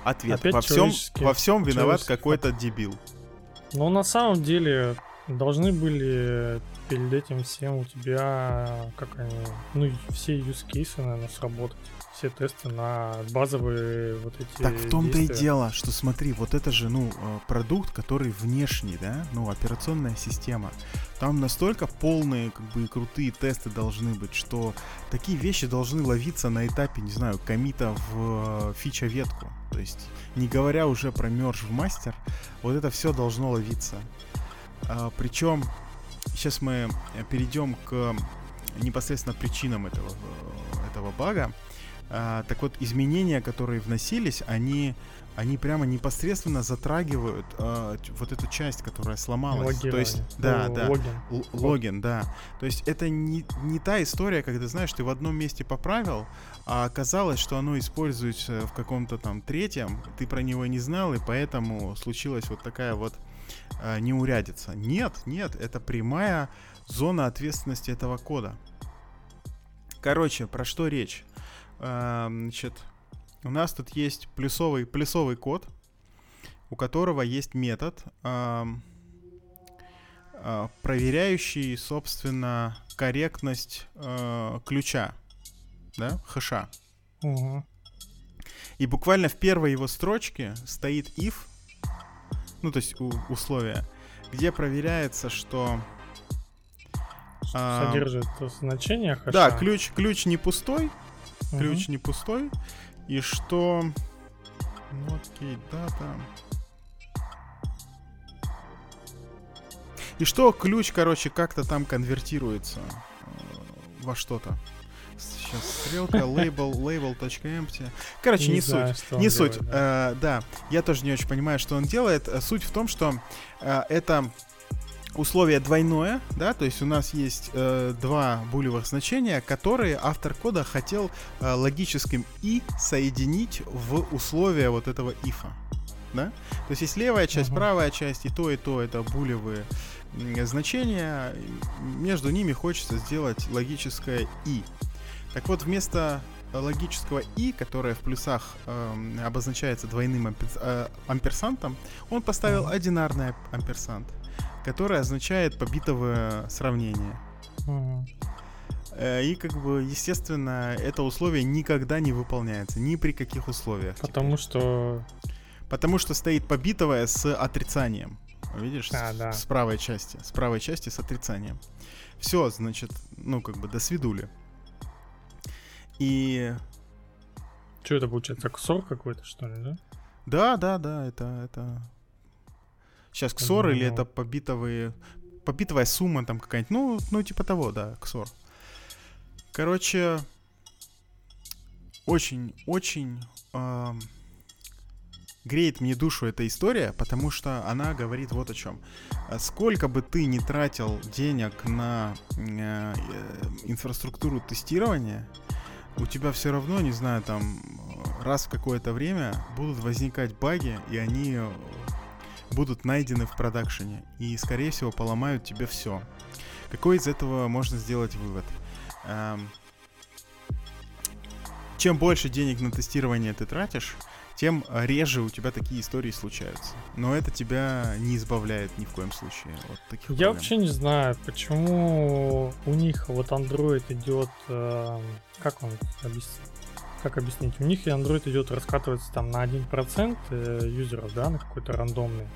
Ответ. Опять во всем, во всем виноват какой-то дебил. Но на самом деле должны были перед этим всем у тебя, как они, ну, все use cases, наверное, сработать. Все тесты на базовые вот эти Так в том-то и дело, что смотри, вот это же, ну, э, продукт, который внешний, да, ну, операционная система. Там настолько полные, как бы, крутые тесты должны быть, что такие вещи должны ловиться на этапе, не знаю, комита в э, фича-ветку. То есть, не говоря уже про мерж в мастер, вот это все должно ловиться. А, причем сейчас мы э, перейдем к непосредственно причинам этого, э, этого бага. А, так вот, изменения, которые вносились, они, они прямо непосредственно затрагивают а, вот эту часть, которая сломалась. Логин, То есть, да, да, логин. Л- логин, да. То есть это не, не та история, когда, знаешь, ты в одном месте поправил, а оказалось, что оно используется в каком-то там третьем, ты про него не знал, и поэтому случилась вот такая вот э, неурядица. Нет, нет, это прямая зона ответственности этого кода. Короче, про что речь? Э, значит, у нас тут есть плюсовый, плюсовый код, у которого есть метод, э, проверяющий, собственно, корректность э, ключа, да, хэша. Угу. И буквально в первой его строчке стоит if, ну то есть у, условия, где проверяется, что а, содержит а, значение хэша. Да, ключ, ключ не пустой, угу. ключ не пустой, и что ну окей, дата. И что ключ, короче, как-то там конвертируется э, во что-то. Сейчас стрелка, label, label.empty. Короче, не, не знаю, суть. Не суть. Делает, да. Э, да, я тоже не очень понимаю, что он делает. Э, суть в том, что э, это условие двойное, да, то есть у нас есть э, два булевых значения, которые автор кода хотел э, логическим и соединить в условие вот этого ифа, да. То есть есть левая часть, uh-huh. правая часть, и то и то это булевые значения. Между ними хочется сделать логическое и. Так вот, вместо логического и, которое в плюсах э, обозначается двойным ампер, э, амперсантом, он поставил mm-hmm. одинарный амперсант, который означает побитовое сравнение. Mm-hmm. И как бы, естественно, это условие никогда не выполняется, ни при каких условиях. Потому теперь. что... Потому что стоит побитовое с отрицанием. Видишь, а, с, да. с правой части. С правой части с отрицанием. Все, значит, ну как бы до свидули. И... Что это получается? Ксор какой-то, что ли, да? Да, да, да, это... это... Сейчас ксор или это побитовые... Побитовая сумма там какая-нибудь. Ну, ну, типа того, да, ксор. Короче, очень, очень э, греет мне душу эта история, потому что она говорит вот о чем. Сколько бы ты ни тратил денег на э, инфраструктуру тестирования, у тебя все равно, не знаю, там раз в какое-то время будут возникать баги, и они будут найдены в продакшене. И, скорее всего, поломают тебе все. Какой из этого можно сделать вывод? Эм, чем больше денег на тестирование ты тратишь, тем реже у тебя такие истории случаются. Но это тебя не избавляет ни в коем случае от таких Я проблем. вообще не знаю, почему у них вот Android идет... Э, как он объяснить? Как объяснить? У них и Android идет раскатываться там на 1% э, юзеров, да, на какой-то рандомный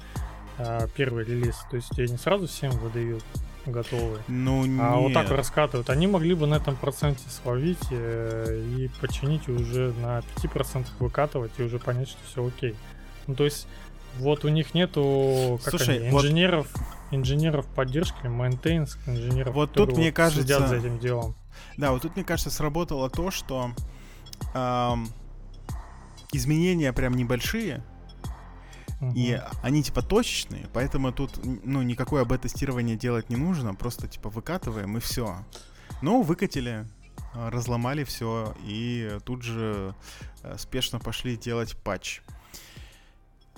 э, первый релиз. То есть тебе не сразу всем выдают готовые. Ну, нет. А вот так раскатывают. Они могли бы на этом проценте словить э, и починить и уже на 5% выкатывать и уже понять, что все окей. Ну, то есть, вот у них нету как Слушай, они, инженеров, вот... инженеров поддержки, мейнтейнс, инженеров, вот тут, мне кажется, следят за этим делом. Да, вот тут, мне кажется, сработало то, что эм, изменения прям небольшие, и они типа точечные, поэтому тут ну никакое АБ-тестирование делать не нужно, просто типа выкатываем и все. Ну, выкатили, а, разломали все и тут же э, спешно пошли делать патч.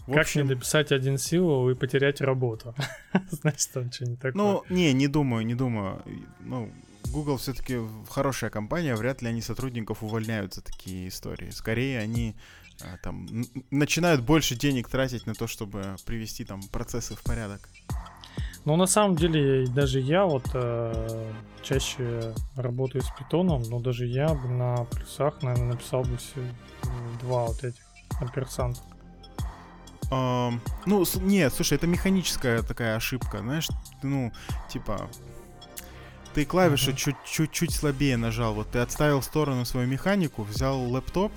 В как общем... не дописать один силу и потерять работу? Знаешь, там что не такое. Ну, не, не думаю, не думаю. Ну, Google все-таки хорошая компания, вряд ли они сотрудников увольняют за такие истории. Скорее, они там начинают больше денег тратить на то, чтобы привести там процессы в порядок. Ну, на самом деле, даже я вот э, чаще работаю с питоном, но даже я бы на плюсах, наверное, написал бы все два вот этих оперсанта. Um, ну, нет, слушай, это механическая такая ошибка, знаешь, ну, типа, ты клавишу uh-huh. чуть-чуть слабее нажал, вот ты отставил в сторону свою механику, взял лэптоп,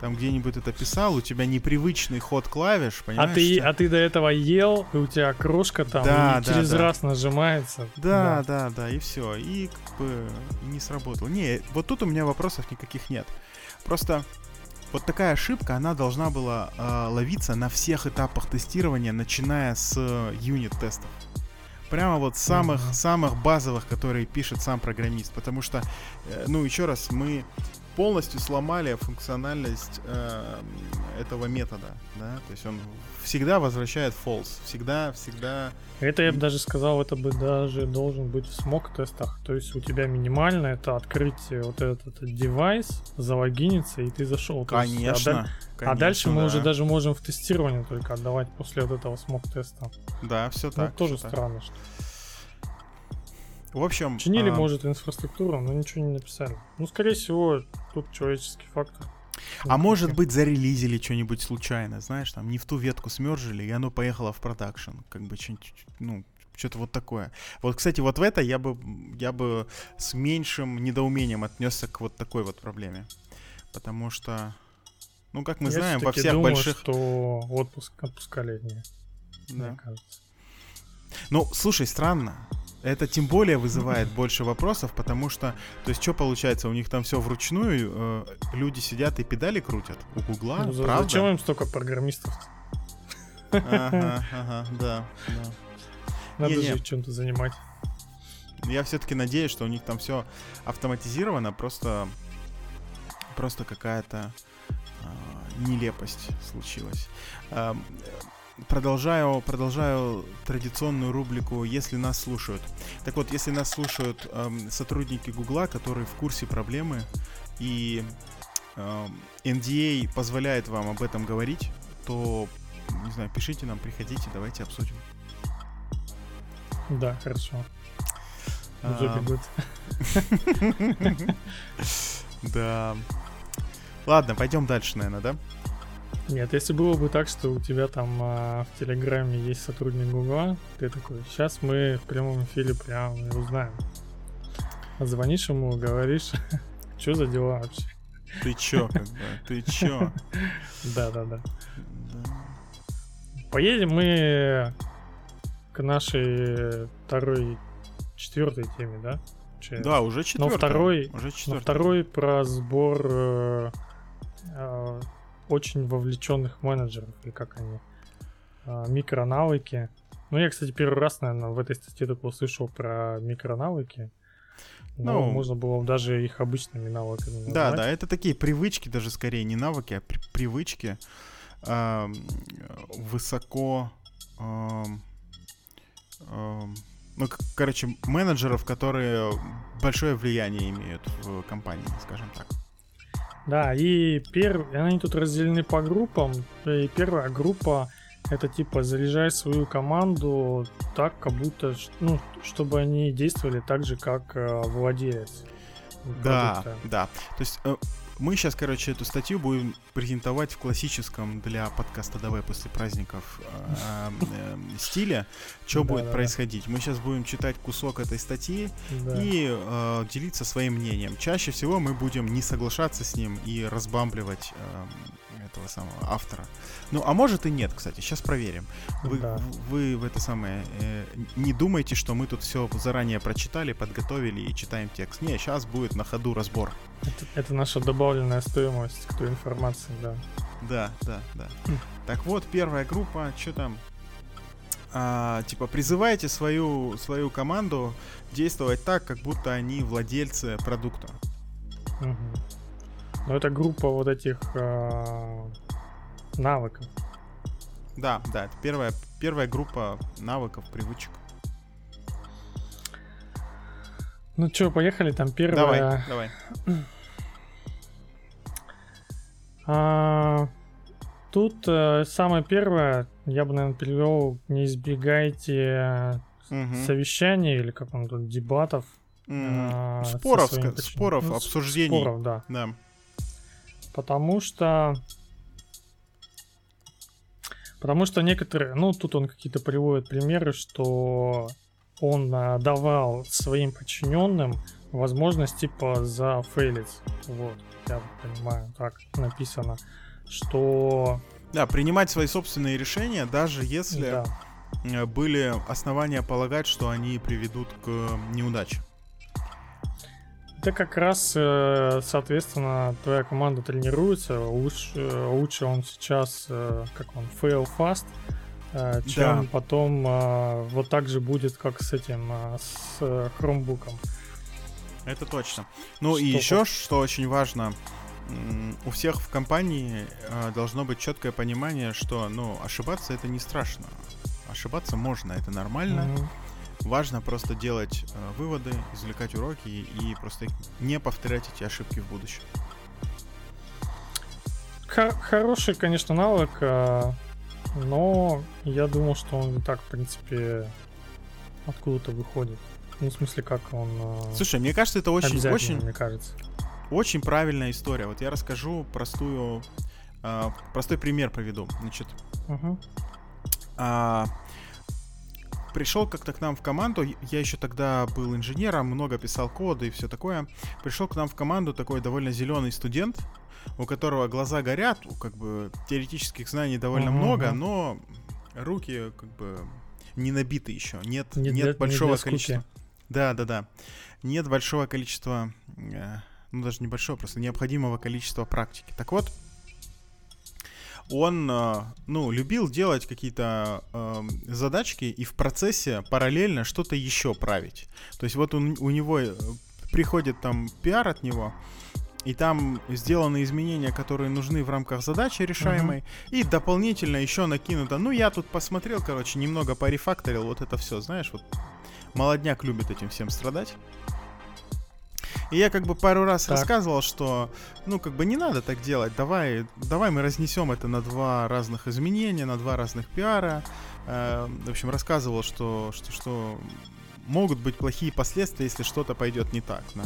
там где-нибудь это писал, у тебя непривычный ход клавиш, понимаешь? А ты, что... а ты до этого ел, и у тебя крошка там да, и да, через да. раз нажимается. Да, да, да, да, и все. И как бы не сработало. Не, вот тут у меня вопросов никаких нет. Просто вот такая ошибка, она должна была э, ловиться на всех этапах тестирования, начиная с э, юнит-тестов. Прямо вот самых, mm-hmm. самых базовых, которые пишет сам программист. Потому что, э, ну, еще раз, мы полностью сломали функциональность э, этого метода, да, то есть он всегда возвращает false, всегда, всегда. Это я бы даже сказал, это бы даже должен быть в смог-тестах, то есть у тебя минимально это открыть вот этот, девайс, залогиниться и ты зашел. Конечно. Есть, а, конечно, а дальше мы уже даже можем в тестирование только отдавать после вот этого смог-теста. Да, все ну, так. Ну, тоже странно, так. что. В общем... Чинили, а... может, инфраструктуру, но ничего не написали. Ну, скорее всего, тут человеческий фактор. А может быть, зарелизили что-нибудь случайно, знаешь, там не в ту ветку смержили, и оно поехало в продакшн. Как бы, ну, что-то вот такое. Вот, кстати, вот в это я бы, я бы с меньшим недоумением отнесся к вот такой вот проблеме. Потому что, ну, как мы я знаем, во всех думаю, больших... что отпуск отпускали дни, да. мне кажется. Ну, слушай, странно это тем более вызывает больше вопросов, потому что, то есть, что получается, у них там все вручную, э, люди сидят и педали крутят у Гугла, ну, правда? Зачем им столько программистов? Ага, ага, да, да. Надо не, же не. чем-то занимать. Я все-таки надеюсь, что у них там все автоматизировано, просто, просто какая-то э, нелепость случилась. Э, продолжаю, продолжаю традиционную рубрику «Если нас слушают». Так вот, если нас слушают эм, сотрудники Гугла, которые в курсе проблемы, и э, NDA позволяет вам об этом говорить, то, не знаю, пишите нам, приходите, давайте обсудим. Да, хорошо. А. Да. Ладно, пойдем дальше, наверное, да? Нет, если было бы так, что у тебя там а, в Телеграме есть сотрудник Гугла, ты такой, сейчас мы в прямом эфире прям и узнаем. Звонишь ему, говоришь, что за дела вообще? Ты чё, как бы, ты чё? Да-да-да. Да. Поедем мы к нашей второй, четвертой теме, да? Че- Да, уже четвертый. второй- уже Но четвертый. второй про сбор э, э, очень вовлеченных менеджеров, или как они, э, микронавыки. Ну, я, кстати, первый раз, наверное, в этой статье только услышал про микронавыки. Но Ну, можно было бы даже их обычными навыками Да, назвать. да, это такие привычки, даже скорее не навыки, а при- привычки ам, высоко, ам, ну, короче, менеджеров, которые большое влияние имеют в компании, скажем так. Да, и пер... они тут разделены по группам. И первая группа это типа заряжай свою команду так, как будто, ну, чтобы они действовали так же, как э, владелец. Да, да. То есть э, мы сейчас, короче, эту статью будем презентовать в классическом для подкаста «Давай после праздников» э, э, стиле. Что будет происходить? Мы сейчас будем читать кусок этой статьи, Да. и э, делиться своим мнением. Чаще всего мы будем не соглашаться с ним и разбамбливать э, этого самого автора. Ну, а может и нет, кстати, сейчас проверим. Вы, Да. вы в это самое э, не думайте, что мы тут все заранее прочитали, подготовили и читаем текст. Не, сейчас будет на ходу разбор. Это, это наша добавленная стоимость к той информации, да. Да, да, да. Так вот, первая группа, что там? А, типа, призывайте свою, свою команду действовать так, как будто они владельцы продукта. Мгм. Но это группа вот этих а, навыков. Да, да, это первая, первая группа навыков, привычек. Ну что, поехали, там первая. Давай, давай. А, тут э, самое первое, я бы, наверное, перевел, не избегайте Мгм. совещаний или как он тут, дебатов. М, а, Споров, споров, Ну, обсуждений. Споров, да. Да. Потому что... Потому что некоторые... Ну, тут он какие-то приводит примеры, что он а, давал своим подчиненным возможность, типа, зафейлиться. Вот, я понимаю, так написано. Что... Да, принимать свои собственные решения, даже если Да, э, были основания полагать, что они приведут к неудаче. Это как раз, э, соответственно, твоя команда тренируется. Лучше, э, лучше он сейчас, э, как он, fail fast, чем Да. потом вот так же будет, как с этим, с хромбуком. Это точно. Ну и Что еще, что очень важно, у всех в компании должно быть четкое понимание, что, ну, ошибаться это не страшно. Ошибаться можно, это нормально. Мгм. Важно просто делать э, выводы, извлекать уроки и, просто не повторять эти ошибки в будущем. Хо- хороший, конечно, навык, э, но я думал, что он и так, в принципе, откуда-то выходит. Ну, в смысле, как он... э, Слушай, мне кажется, это очень, очень, мне кажется. очень правильная история. Вот я расскажу простую, э, простой пример приведу. Значит, Мгм. А, пришел как-то к нам в команду, я еще тогда был инженером, много писал коды и все такое. Пришел к нам в команду такой довольно зеленый студент, у которого глаза горят, как бы теоретических знаний довольно Мгм, много, но руки как бы не набиты еще, нет, Не нет для- не большого скуки. количества. Да, да, да. Нет большого количества, э, ну даже небольшого, просто необходимого количества практики. Так вот, он, э, ну, любил делать какие-то э, задачки и в процессе параллельно что-то еще править. То есть вот он, у него э, приходит там пиар от него, и там сделаны изменения, которые нужны в рамках задачи решаемой, и дополнительно еще накинуто. Ну, я тут посмотрел, короче, немного порефакторил вот это все, знаешь, вот молодняк любит этим всем страдать. И я как бы пару раз так. рассказывал, что, ну, как бы не надо так делать. Давай, давай мы разнесем это на два разных изменения, на два разных пиара. Э, в общем, рассказывал, что, что, что могут быть плохие последствия, если что-то пойдет не так. Да?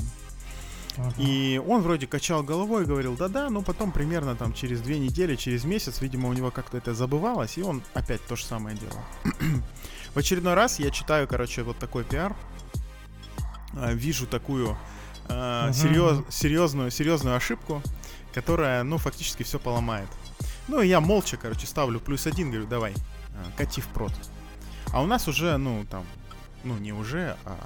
И он вроде качал головой и говорил, да-да, но потом примерно там через две недели, через месяц, видимо, у него как-то это забывалось, и он опять то же самое делал. В очередной раз я читаю, короче, вот такой пиар, а, вижу такую э, серьез, серьезную, серьезную ошибку, которая, ну, фактически все поломает. Ну, и я молча, короче, ставлю плюс один, говорю, давай, а, кати в прод. А у нас уже, ну, там, ну, не уже, а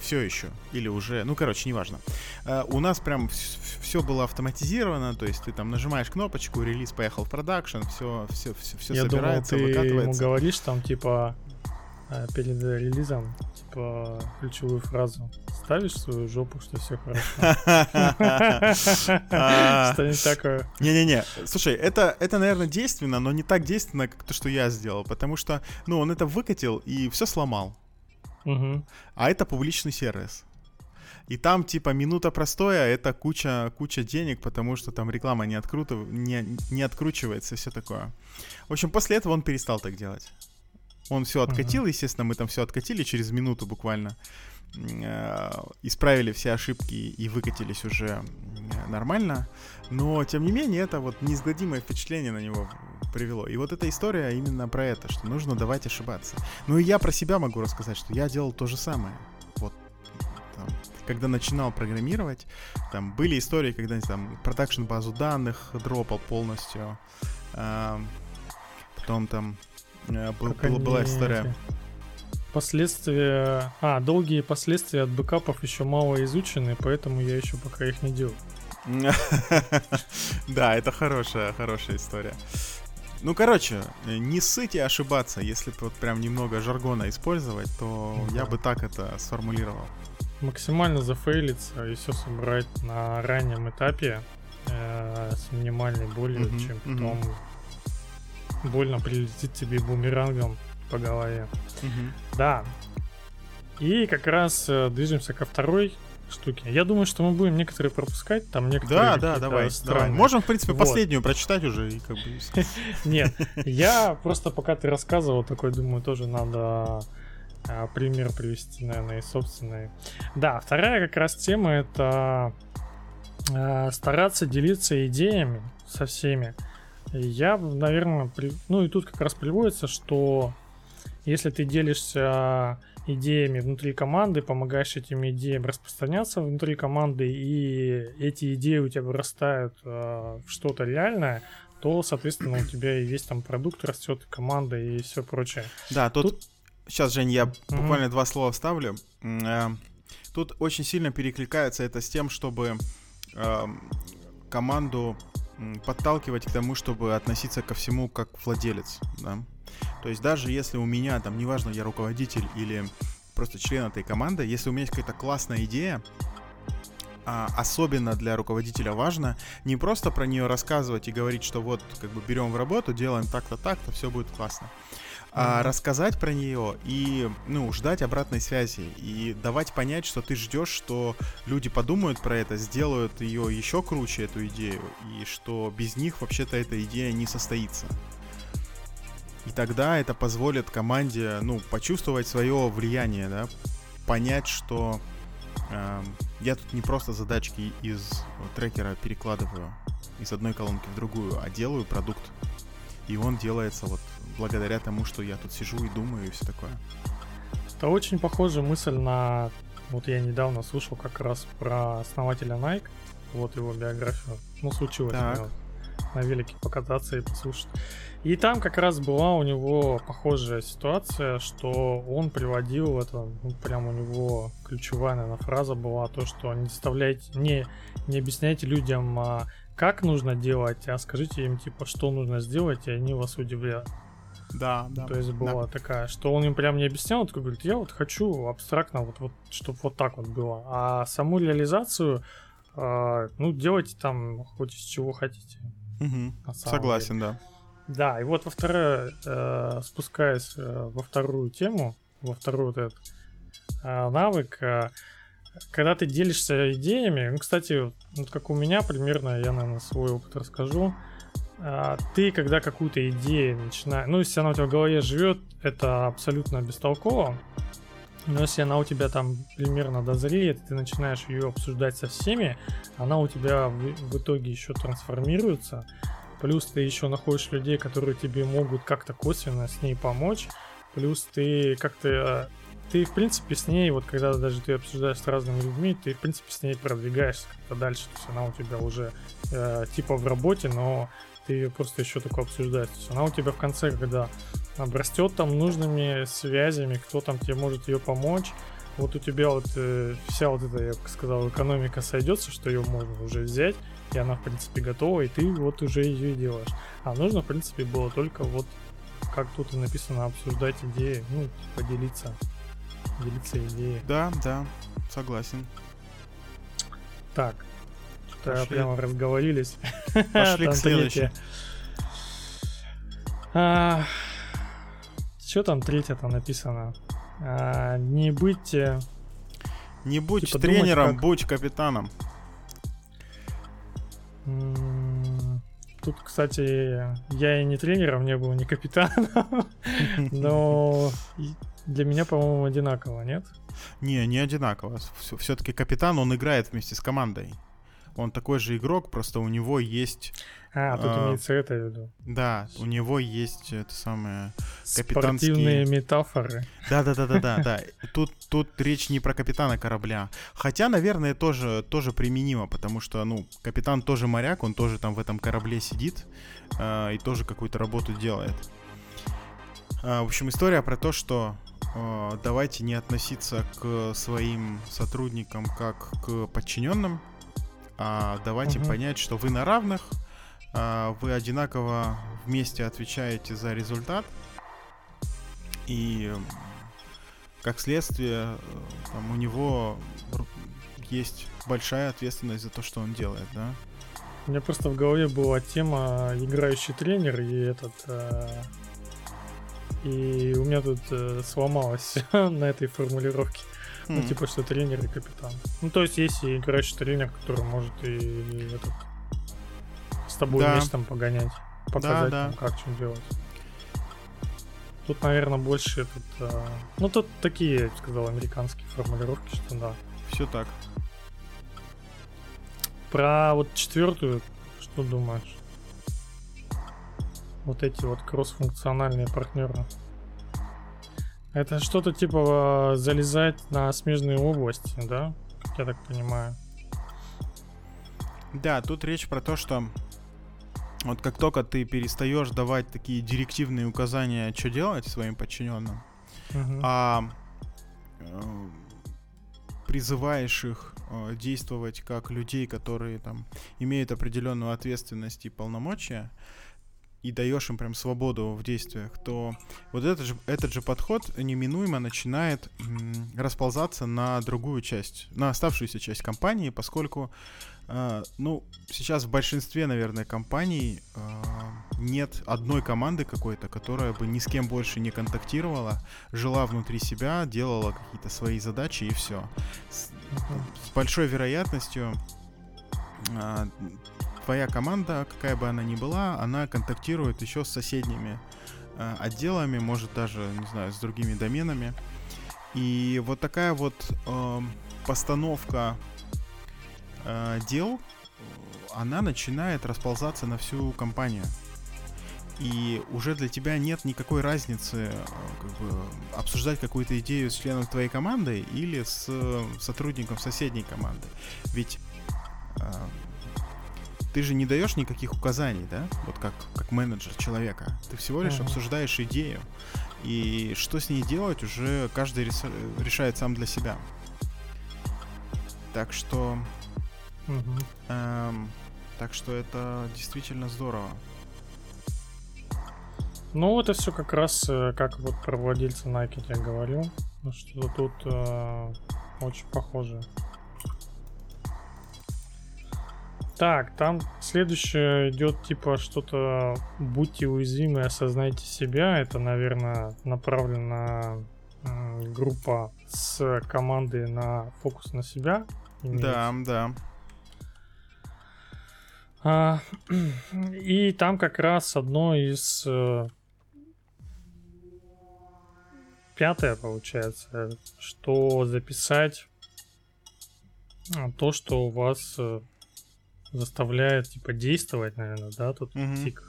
все еще. Или уже, ну, короче, неважно. Uh, у нас прям все было автоматизировано, то есть ты там нажимаешь кнопочку, релиз поехал в продакшн, все, все, все, все Я собирается, думал, ты выкатывается. ему говоришь там, типа, э, перед релизом, типа, ключевую фразу. Ставишь свою жопу, что все хорошо. А. Что-нибудь такое. Не-не-не. Слушай, это, это, наверное, действенно, но не так действенно, как то, что я сделал. Потому что, ну, он это выкатил и все сломал. А это публичный сервис. И там, типа, минута простоя, это куча, куча денег, потому что там реклама не, откру... не, не откручивается и все такое. В общем, после этого он перестал так делать. Он все откатил, естественно, мы там все откатили через минуту буквально. Э, исправили все ошибки и выкатились уже нормально. Но, тем не менее, это вот неизгладимое впечатление на него привело. И вот эта история именно про это, что нужно давать ошибаться. Ну и я про себя могу рассказать, что я делал то же самое. Вот там, когда начинал программировать, там были истории, когда там продакшн базу данных дропал полностью. А, потом там был, была, была история. Последствия... А, долгие последствия от бэкапов еще мало изучены, поэтому я еще пока их не делал. Да, это хорошая, хорошая история. Ну, короче, не ссыть и ошибаться. Если вот прям немного жаргона использовать, то да. я бы так это сформулировал. Максимально зафейлиться и все собрать на раннем этапе э, с минимальной болью, чем потом. Больно прилетит тебе бумерангом по голове. Uh-huh. Да. И как раз э, движемся ко второй штуки. Я думаю, что мы будем некоторые пропускать, там некоторые. Да, да, давай, давай. Можем, в принципе, последнюю прочитать уже и как бы. Нет, я просто пока ты рассказывал, такой думаю, тоже надо а, пример привести, наверное, и собственный. Да, вторая как раз тема это а, стараться делиться идеями со всеми. Я, наверное, при... ну и тут как раз приводится, что если ты делишься идеями внутри команды, помогаешь этим идеям распространяться внутри команды, и эти идеи у тебя вырастают э, в что-то реальное, то, соответственно, у тебя и весь там продукт растет, команда и все прочее. Да, тут, тут... сейчас, Жень, я mm-hmm. буквально два слова вставлю. Э, тут очень сильно перекликается это с тем, чтобы э, команду подталкивать к тому, чтобы относиться ко всему как владелец, да. То есть даже если у меня, там, неважно, я руководитель или просто член этой команды, если у меня есть какая-то классная идея, а, особенно для руководителя важно не просто про нее рассказывать и говорить, что вот как бы берем в работу, делаем так-то, так-то, все будет классно. А рассказать про нее и, ну, ждать обратной связи и давать понять, что ты ждешь, что люди подумают про это, сделают ее еще круче, эту идею, и что без них вообще-то эта идея не состоится. И тогда это позволит команде, ну, почувствовать свое влияние, да, понять, что э, я тут не просто задачки из трекера перекладываю из одной колонки в другую, а делаю продукт. И он делается вот благодаря тому, что я тут сижу и думаю и все такое. Это очень похожая мысль на... Вот я недавно слушал как раз про основателя Nike, вот его биографию. Ну, случилось так. на велике покататься и послушать. И там как раз была у него похожая ситуация, что он приводил это, ну, прям у него ключевая, наверное, фраза была то, что не заставляйте, не, не объясняйте людям, а, как нужно делать, а скажите им, типа, что нужно сделать, и они вас удивляют. Да, да. То есть была да. такая, что он им прям не объяснял, такой говорит, я вот хочу абстрактно, вот, вот чтобы вот так вот было. А саму реализацию, э, ну, делайте там хоть из чего хотите. Угу. Согласен, деле. да. Да, и вот во второе, э, спускаясь э, во вторую тему, во второй вот этот э, навык, э, когда ты делишься идеями, ну, кстати, вот как у меня примерно, я, наверное, свой опыт расскажу. А, ты, когда какую-то идею начинаешь... Ну, если она у тебя в голове живет, это абсолютно бестолково. Но если она у тебя там примерно дозреет, ты начинаешь ее обсуждать со всеми, она у тебя в, в итоге еще трансформируется. Плюс ты еще находишь людей, которые тебе могут как-то косвенно с ней помочь. Плюс ты как-то ты, в принципе, с ней, вот когда даже ты обсуждаешь с разными людьми, ты, в принципе, с ней продвигаешься как-то дальше. То есть она у тебя уже э, типа в работе, но ты ее просто еще только обсуждаешь. То есть она у тебя в конце, когда обрастет там нужными связями, кто там тебе может ее помочь, вот у тебя вот э, вся вот эта, я бы сказал, экономика сойдется, что ее можно уже взять, и она, в принципе, готова, и ты вот уже ее делаешь. А нужно, в принципе, было только вот, как тут и написано, обсуждать идеи, ну, поделиться делиться идеей. Да, да, согласен. Так, что прямо разговорились. Пошли к следующей. А, что там третье-то написано? А, не быть... Не будь типа тренером, думать, как... будь капитаном. Тут, кстати, я и не тренером не был, не капитаном, но для меня, по-моему, одинаково, нет? Не, не одинаково. Все-таки капитан, он играет вместе с командой. Он такой же игрок, просто у него есть... А, тут э, имеется это в виду. Да, у него есть это самое капитанские... Спортивные метафоры. Да-да-да-да-да. да. Тут, тут речь не про капитана корабля. Хотя, наверное, тоже, тоже применимо, потому что, ну, капитан тоже моряк, он тоже там в этом корабле сидит э, и тоже какую-то работу делает. Э, в общем, история про то, что давайте не относиться к своим сотрудникам как к подчиненным, а давайте угу. понять, что вы на равных, а, вы одинаково вместе отвечаете за результат, и как следствие там, у него есть большая ответственность за то, что он делает, да? У меня просто в голове была тема играющий тренер и этот э, и у меня тут э, сломалось на этой формулировке. Ну, типа, что тренер и капитан. Ну, то есть, есть и играющий тренер, который может и, этот, с тобой да. вместе там погонять, показать, да, да. Там, как что делать. Тут, наверное, больше этот... А... Ну, тут такие, я бы сказал, американские формулировки, что да. Все так. Про вот четвертую, что думаешь? Вот эти вот кроссфункциональные партнеры. Это что-то типа залезать на смежные области, да? Как я так понимаю. Да, тут речь про то, что вот как только ты перестаешь давать такие директивные указания, что делать своим подчиненным, uh-huh. а э, призываешь их э, действовать как людей, которые там имеют определенную ответственность и полномочия, и даешь им прям свободу в действиях, то вот этот же, этот же подход неминуемо начинает м, расползаться на другую часть, на оставшуюся часть компании, поскольку, э, ну, сейчас в большинстве, наверное, компаний э, нет одной команды какой-то, которая бы ни с кем больше не контактировала, жила внутри себя, делала какие-то свои задачи и все. С, с большой вероятностью э, твоя команда, какая бы она ни была, она контактирует еще с соседними э, отделами, может даже, не знаю, с другими доменами. И вот такая вот э, постановка э, дел, она начинает расползаться на всю компанию. И уже для тебя нет никакой разницы э, как бы, обсуждать какую-то идею с членом твоей команды или с э, сотрудником соседней команды. Ведь э, ты же не даешь никаких указаний, да? Вот как, как менеджер человека. Ты всего лишь uh-huh. обсуждаешь идею. И что с ней делать, уже каждый решает сам для себя. Так что... Uh-huh. Эм, так что это действительно здорово. Ну, это все как раз, э, как вот про владельца Nike я говорил, что тут э, очень похоже. Так, там следующее идет типа что-то будьте уязвимы, осознайте себя. Это, наверное, направлено на группа с командой на фокус на себя. Да, да. А, и там как раз одно из э, пятое получается, что записать а, то, что у вас э, заставляет типа действовать, наверное, да, тут угу. тик.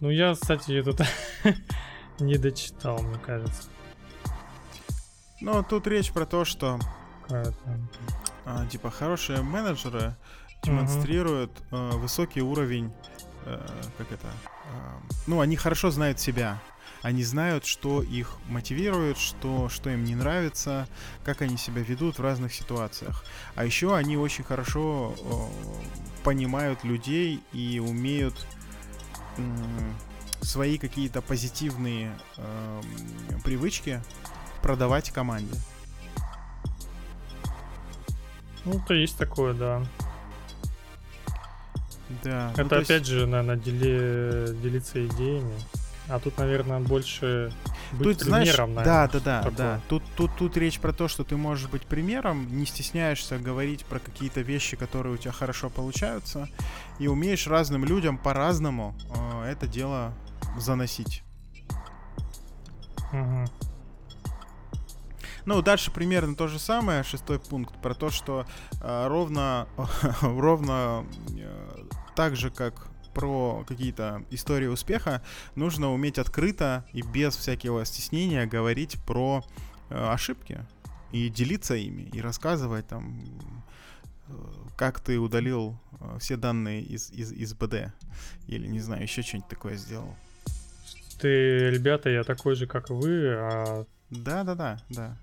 Ну я, кстати, этот не дочитал, мне кажется. Ну, тут речь про то, что а, типа хорошие менеджеры демонстрируют угу. э, высокий уровень, э, как это, э, ну они хорошо знают себя, они знают, что их мотивирует, что, что им не нравится, как они себя ведут в разных ситуациях. А еще они очень хорошо э, понимают людей и умеют э, свои какие-то позитивные э, привычки продавать команде. Ну, то есть такое, да. Да. Это ну, опять есть... же, наверное, дели... делиться идеями. А тут, наверное, больше быть тут, примером, знаешь, наверное. Да, да, да, да. Тут, тут, тут речь про то, что ты можешь быть примером, не стесняешься говорить про какие-то вещи, которые у тебя хорошо получаются, и умеешь разным людям по-разному э, это дело заносить. Угу. Ну, дальше примерно то же самое, шестой пункт, про то, что э, ровно, ровно э, так же, как про какие-то истории успеха, нужно уметь открыто и без всякого стеснения говорить про э, ошибки и делиться ими, и рассказывать там, э, как ты удалил э, все данные из, из, из БД, или, не знаю, еще что-нибудь такое сделал. Ты, ребята, я такой же, как вы, а... Да-да-да, да.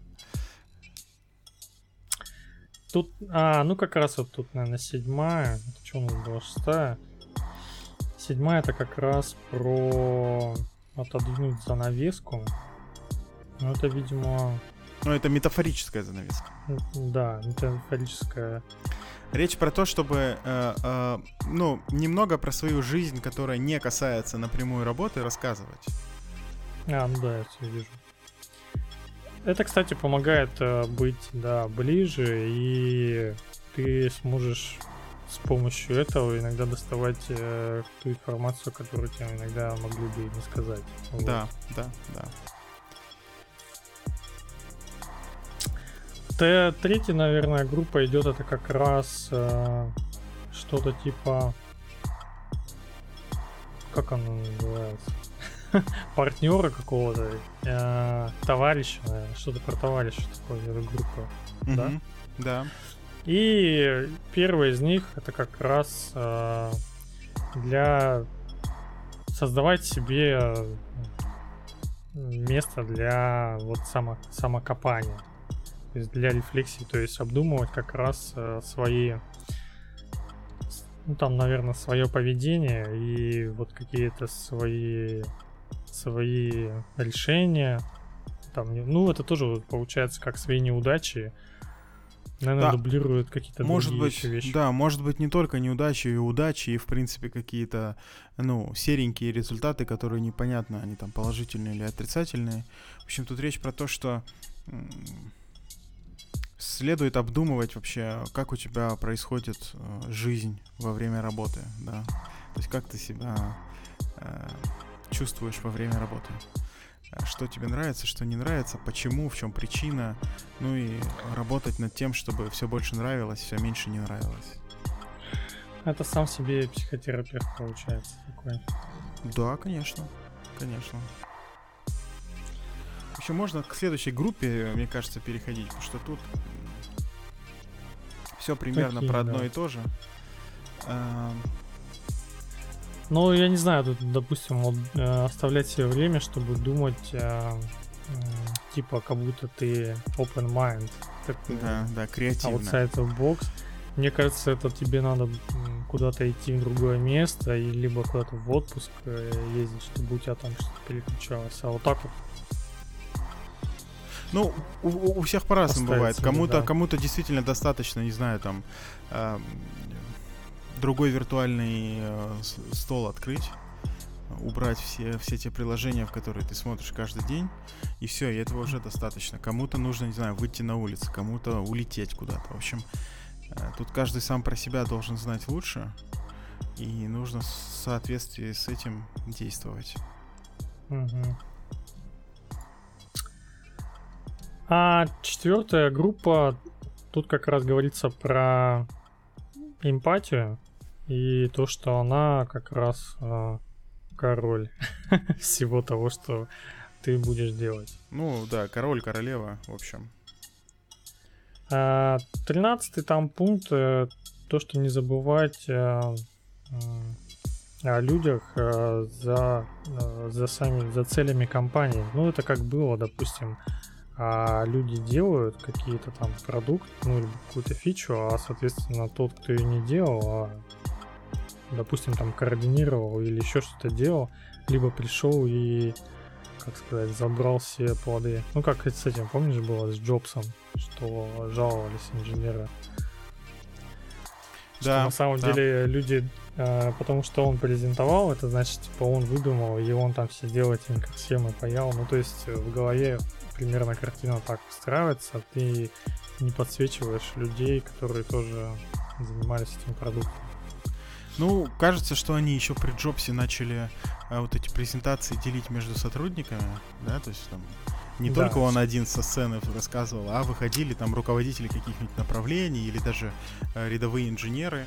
Тут, а, ну как раз вот тут, наверное, седьмая. Это что у нас была шестая? Седьмая это как раз про отодвинуть занавеску. Ну это, видимо... Ну это метафорическая занавеска. Да, метафорическая. Речь про то, чтобы, э, э, ну, немного про свою жизнь, которая не касается напрямую работы, рассказывать. А, ну да, я все вижу. Это, кстати, помогает э, быть, да, ближе, и ты сможешь с помощью этого иногда доставать э, ту информацию, которую тебе иногда могли бы не сказать. Вот. Да, да, да. Т третья, наверное, группа идет это как раз э, что-то типа как оно называется? партнера какого-то, э, товарища, наверное, что-то про товарища такое, группа, да? Да. И первый из них это как раз э, для создавать себе место для вот само, самокопания, то есть для рефлексии, то есть обдумывать как раз э, свои ну там, наверное, свое поведение и вот какие-то свои свои решения. Там, ну, это тоже получается как свои неудачи. Наверное, да. дублируют какие-то может другие быть, вещи. Да, может быть не только неудачи и удачи, и в принципе какие-то, ну, серенькие результаты, которые непонятно, они там положительные или отрицательные. В общем, тут речь про то, что следует обдумывать вообще, как у тебя происходит э, жизнь во время работы, да. То есть как ты себя э, чувствуешь во время работы. Что тебе нравится, что не нравится, почему, в чем причина. Ну и работать над тем, чтобы все больше нравилось, все меньше не нравилось. Это сам себе психотерапевт получается такой. Да, конечно. Конечно. Еще можно к следующей группе, мне кажется, переходить, потому что тут все примерно Такие, про одно да. и то же. Ну, я не знаю, тут, допустим, вот, э, оставлять себе время, чтобы думать, э, э, типа, как будто ты open mind. Такой, да, да, креативно. Outside of box. Мне кажется, это тебе надо куда-то идти в другое место, и либо куда-то в отпуск э, ездить, чтобы у тебя там что-то переключалось. А вот так вот ну, у, у всех по-разному бывает. Кому-то, да. кому-то действительно достаточно, не знаю, там э, другой виртуальный э, стол открыть убрать все, все те приложения, в которые ты смотришь каждый день, и все, и этого уже достаточно. Кому-то нужно, не знаю, выйти на улицу, кому-то улететь куда-то. В общем, э, тут каждый сам про себя должен знать лучше, и нужно в соответствии с этим действовать. А четвертая группа, тут как раз говорится про эмпатию и то, что она как раз э, король всего того, что ты будешь делать. Ну да, король, королева, в общем. А, тринадцатый там пункт, э, то, что не забывать э, о людях э, за, за сами, за целями компании. Ну, это как было, допустим, а люди делают какие-то там продукт, ну, или какую-то фичу, а, соответственно, тот, кто ее не делал, а, допустим, там координировал или еще что-то делал, либо пришел и, как сказать, забрал все плоды. Ну, как с этим, помнишь, было с Джобсом, что жаловались инженеры. Да. Что на самом да. деле люди, э, потому что он презентовал, это значит, типа, он выдумал, и он там все делает, как схемы паял. Ну, то есть в голове примерно картина так устраивается, ты не подсвечиваешь людей, которые тоже занимались этим продуктом. Ну, кажется, что они еще при Джобсе начали а, вот эти презентации делить между сотрудниками, да, то есть там не да, только он один со сцены рассказывал, а выходили там руководители каких-нибудь направлений или даже а, рядовые инженеры.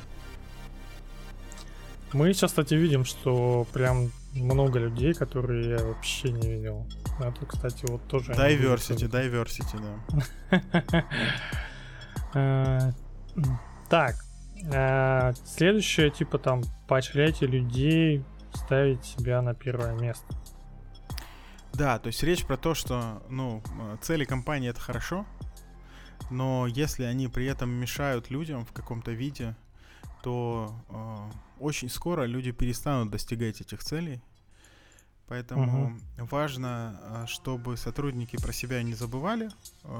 Мы сейчас, кстати, видим, что прям много людей, которые я вообще не видел. Это, кстати, вот тоже... Diversity, diversity, да. Э, так, э, следующее, типа там, поощряйте людей ставить себя на первое место. Да, то есть речь про то, что, ну, цели компании это хорошо, но если они при этом мешают людям в каком-то виде, то э, очень скоро люди перестанут достигать этих целей. Поэтому угу. важно, чтобы сотрудники про себя не забывали,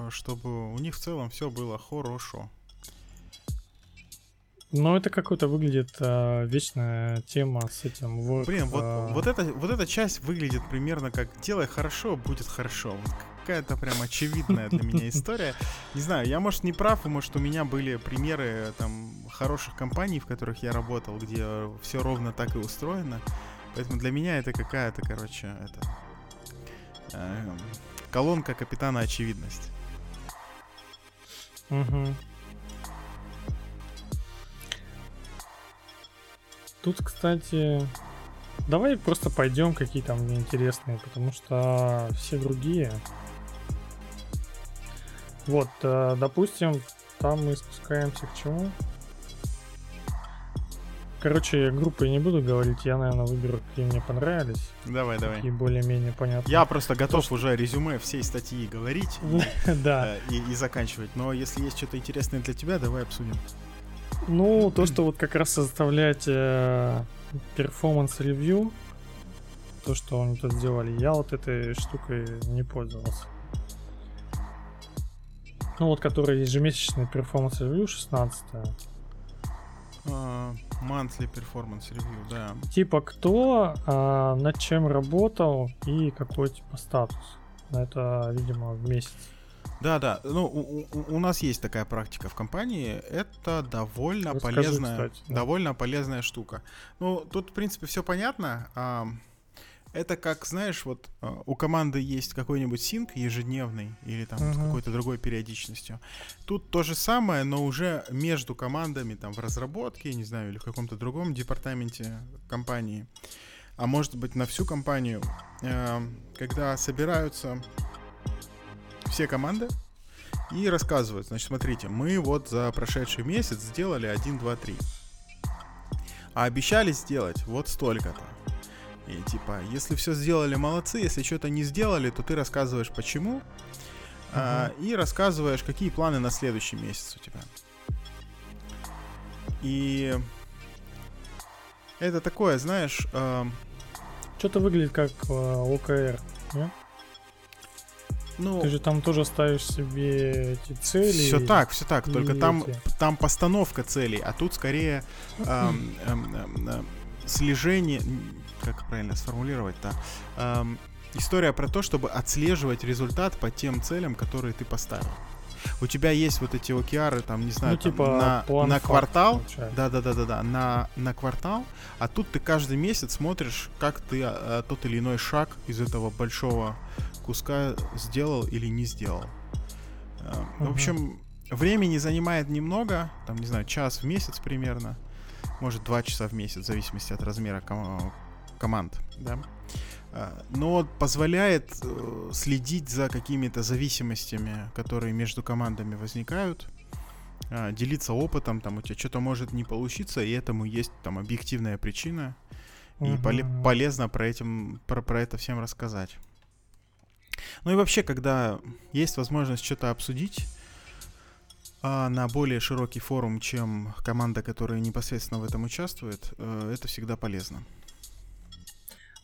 чтобы у них в целом все было хорошо. Ну, это какой-то выглядит э, вечная тема с этим. Work, Блин, вот, э... вот, эта, вот эта часть выглядит примерно как «делай хорошо, будет хорошо». Вот какая-то прям очевидная для меня история. Не знаю, я, может, не прав, и, может, у меня были примеры там хороших компаний, в которых я работал, где все ровно так и устроено. Поэтому для меня это какая-то, короче, это... Э, колонка капитана очевидность. Угу. Тут, кстати, давай просто пойдем какие там интересные, потому что все другие вот, э, допустим, там мы спускаемся к чему? Короче, группы я не буду говорить, я, наверное, выберу, какие мне понравились. Давай, давай. Какие более-менее понятны. Я просто готов То, уже резюме всей статьи говорить да. Э, и, и заканчивать. Но если есть что-то интересное для тебя, давай обсудим. Ну, то, что вот как раз составлять performance review, то, что они тут сделали, я вот этой штукой не пользовался. Ну вот, который ежемесячный performance review 16 uh, Monthly performance review, да. Типа кто, uh, над чем работал и какой типа статус. Это, видимо, в месяц. Да, да. Ну, у, у, у нас есть такая практика в компании. Это довольно Расскажи, полезная, кстати, да. довольно полезная штука. Ну, тут, в принципе, все понятно. А, это как, знаешь, вот а, у команды есть какой-нибудь синк ежедневный или там uh-huh. с какой-то другой периодичностью. Тут то же самое, но уже между командами там в разработке, не знаю, или в каком-то другом департаменте компании. А может быть на всю компанию, э, когда собираются все команды и рассказывают, значит, смотрите, мы вот за прошедший месяц сделали 1, 2, 3. А обещали сделать вот столько-то. И типа, если все сделали, молодцы, если что-то не сделали, то ты рассказываешь почему. Uh-huh. А, и рассказываешь, какие планы на следующий месяц у тебя. И это такое, знаешь... Э... Что-то выглядит как э, ОКР, нет? Ну, ты же там тоже ставишь себе эти цели. Все так, все так. Только там, там постановка целей, а тут скорее эм, эм, эм, слежение, как правильно сформулировать-то, эм, история про то, чтобы отслеживать результат по тем целям, которые ты поставил. У тебя есть вот эти океары, там, не знаю, Ну, там, типа, на, на квартал, да, да, да, да, да, на, на квартал, а тут ты каждый месяц смотришь, как ты а, тот или иной шаг из этого большого куска сделал или не сделал. Ну, В общем, времени занимает немного, там, не знаю, час в месяц примерно, может, два часа в месяц, в зависимости от размера ком- команд, да. А, Но позволяет э, следить за какими-то зависимостями, которые между командами возникают, делиться опытом, там у тебя что-то может не получиться, и этому есть там объективная причина, и поле- Мгм. полезно про, этим, про, про это всем рассказать. Ну и вообще, когда есть возможность что-то обсудить а, на более широкий форум, чем команда, которая непосредственно в этом участвует, э, это всегда полезно.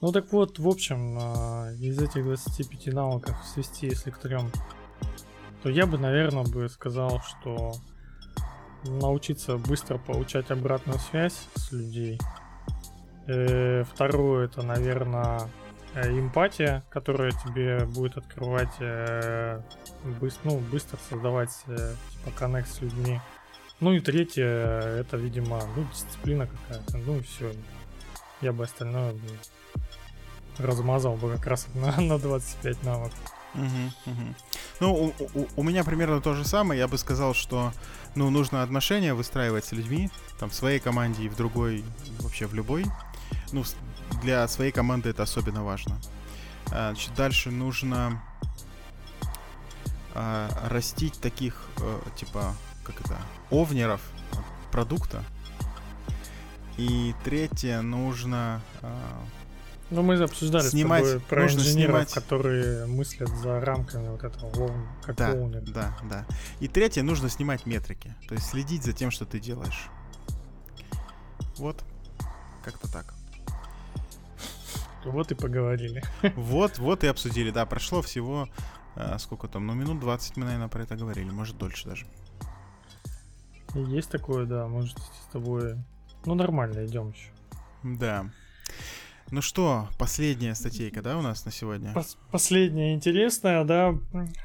Ну так вот, в общем, а, из этих 25 навыков свести, если к трем, то я бы, наверное, бы сказал, что научиться быстро получать обратную связь с людей. Э, Второе, это, наверное, эмпатия, которая тебе будет открывать, э, быс- ну, быстро создавать, э, типа, коннект с людьми. Ну и третье, это, видимо, ну, дисциплина какая-то, ну и все. Я бы остальное бы размазал бы как раз на, на 25 навыков. Мгм, мгм. Ну, у, у- у меня примерно то же самое. Я бы сказал, что ну, нужно отношения выстраивать с людьми, там, в своей команде и в другой, вообще в любой. Ну, для своей команды это особенно важно. А, Значит, дальше нужно а, растить таких, э, типа, как это, овнеров продукта. И третье, нужно а, Ну, мы обсуждали Снимать- с тобой про нужно инженеров, снимать- которые мыслят за рамками вот этого как Да, да, да. И третье, нужно снимать метрики. То есть следить за тем, что ты делаешь. Вот. Как-то так. Вот и поговорили. Вот, вот и обсудили. Да, прошло всего... э, сколько там? Ну, минут 20 мы, наверное, про это говорили. Может, дольше даже. Есть такое, да, может с тобой... Ну, нормально, идем еще. Да. Ну что, последняя статейка, да, у нас на сегодня? Пос- Последняя интересная, да,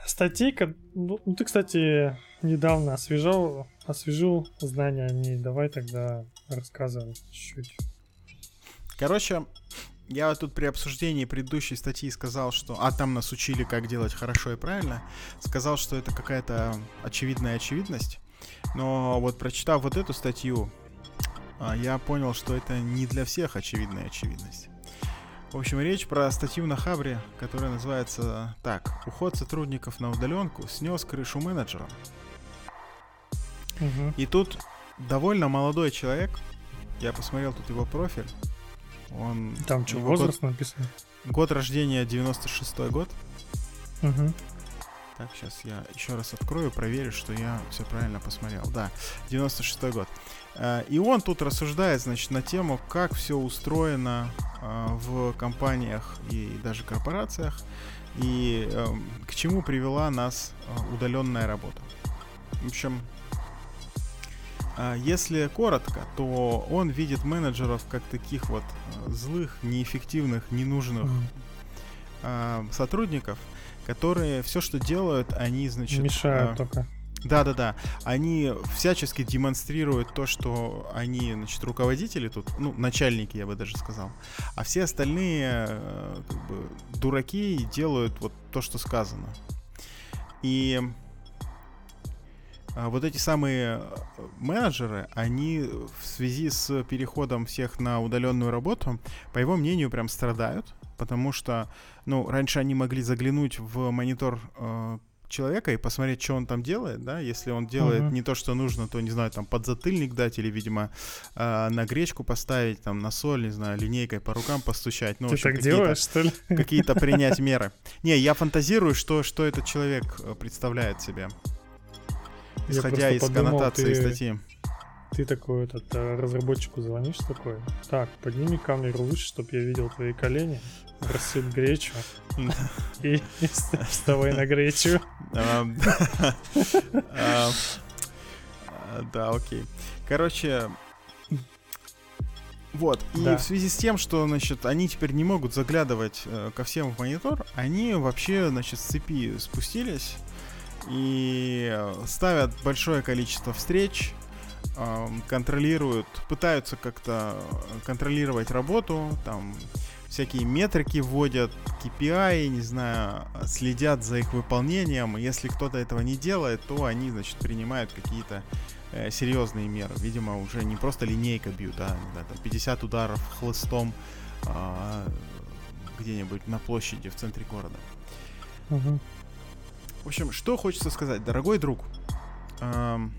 статейка. Ну, ну, ты, кстати, недавно освежал, освежил знания о ней. Давай тогда рассказывай чуть-чуть. Короче, я вот тут при обсуждении предыдущей статьи сказал, что... А там нас учили, как делать хорошо и правильно. Сказал, что это какая-то очевидная очевидность. Но вот прочитав вот эту статью, а, я понял, что это не для всех очевидная очевидность. В общем, речь про статью на Хабре, которая называется так. Уход сотрудников на удаленку снес крышу менеджера. Мгм. И тут довольно молодой человек. Я посмотрел тут его профиль. Он Там что, его год- возраст написан? Год рождения 96 год. Мгм. Так, сейчас я еще раз открою, проверю, что я все правильно посмотрел. Да, 96 год. Э, И он тут рассуждает, значит, на тему, как все устроено э, в компаниях и даже корпорациях, и эм, к чему привела нас э, удаленная работа. В общем, если коротко, то он видит менеджеров как таких вот э, злых, неэффективных, ненужных а, сотрудников, которые все, что делают, они, значит... Мешают а, только. Да-да-да. Они всячески демонстрируют то, что они, значит, руководители тут, ну, начальники, я бы даже сказал. А все остальные, э, как бы, дураки делают вот то, что сказано. И а, вот эти самые э, менеджеры, они в связи с переходом всех на удаленную работу, по его мнению, прям страдают, потому что, ну, раньше они могли заглянуть в монитор э, человека и посмотреть, что он там делает, да, если он делает Мгм. не то, что нужно, то, не знаю, там, подзатыльник дать или, видимо, э, на гречку поставить, там, на соль, не знаю, линейкой по рукам постучать, ну, Ты общем, так какие-то- делаешь, что ли? какие-то принять меры. Не, я фантазирую, что, что этот человек э, представляет себе. Исходя из подумал, коннотации ты- статьи. Ты такой этот э, разработчику звонишь такой. Так, подними камеру выше, чтобы я видел твои колени. Рассыпь гречу. И, и вс- вставай на гречу. Ам, а, Да, окей. Короче, Вот, и да. в связи с тем, что, значит, они теперь не могут заглядывать э, ко всем в монитор, они вообще, значит, с цепи спустились и ставят большое количество встреч, э, контролируют, пытаются как-то контролировать работу, там всякие метрики вводят, KPI, не знаю, следят за их выполнением. Если кто-то этого не делает, то они, значит, принимают какие-то э, серьезные меры. Видимо, уже не просто линейка бьют, а да, там 50 ударов хлыстом э, где-нибудь на площади в центре города. Угу. В общем, что хочется сказать, дорогой друг. Эм,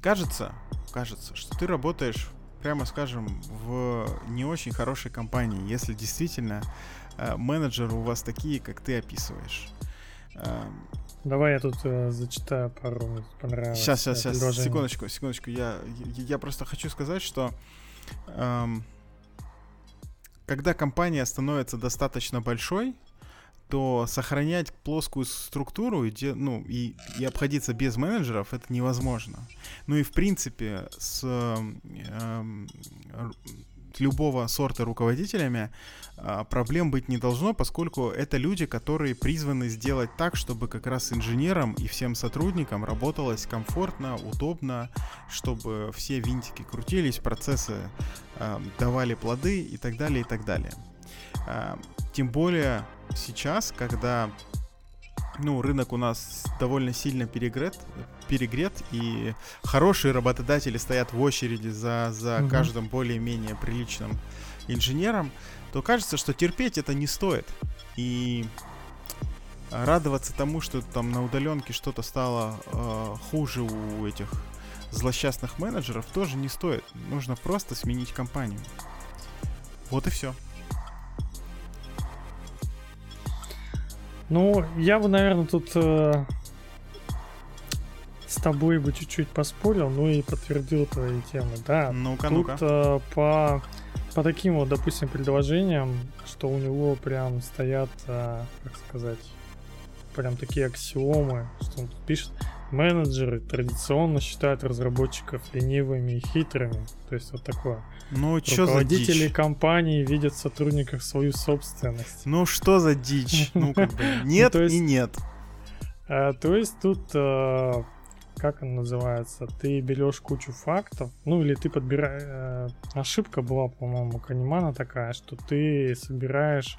кажется, кажется, что ты работаешь прямо скажем, в не очень хорошей компании, если действительно э, менеджеры у вас такие, как ты описываешь. Э, Давай я тут э, зачитаю пару понравилось. Сейчас, сейчас, сейчас, секундочку, секундочку. Я, я, я просто хочу сказать, что эм, когда компания становится достаточно большой, то сохранять плоскую структуру и, ну, и, и обходиться без менеджеров это невозможно. Ну и в принципе с э, любого сорта руководителями э, проблем быть не должно, поскольку это люди, которые призваны сделать так, чтобы как раз инженерам и всем сотрудникам работалось комфортно, удобно, чтобы все винтики крутились, процессы э, давали плоды и так далее, и так далее. Э, тем более сейчас, когда ну, рынок у нас довольно сильно перегрет, перегрет, и хорошие работодатели стоят в очереди за, за угу. каждым более-менее приличным инженером, то кажется, что терпеть это не стоит. И радоваться тому, что там на удаленке что-то стало э, хуже у этих злосчастных менеджеров, тоже не стоит. Нужно просто сменить компанию. Вот и все. Ну, я бы, наверное, тут э, с тобой бы чуть-чуть поспорил, ну и подтвердил твои темы. Да, ну-ка, тут ну-ка. Э, по, по таким вот, допустим, предложениям, что у него прям стоят, э, как сказать, прям такие аксиомы, что он тут пишет. Менеджеры традиционно считают разработчиков ленивыми и хитрыми. То есть вот такое. Ну, что за дичь? компании видят в сотрудниках свою собственность. Ну, что за дичь? Ну, как бы, нет и нет. А, то есть тут, а, как он называется, ты берешь кучу фактов, ну, или ты подбираешь... А, ошибка была, по-моему, Канимана такая, что ты собираешь...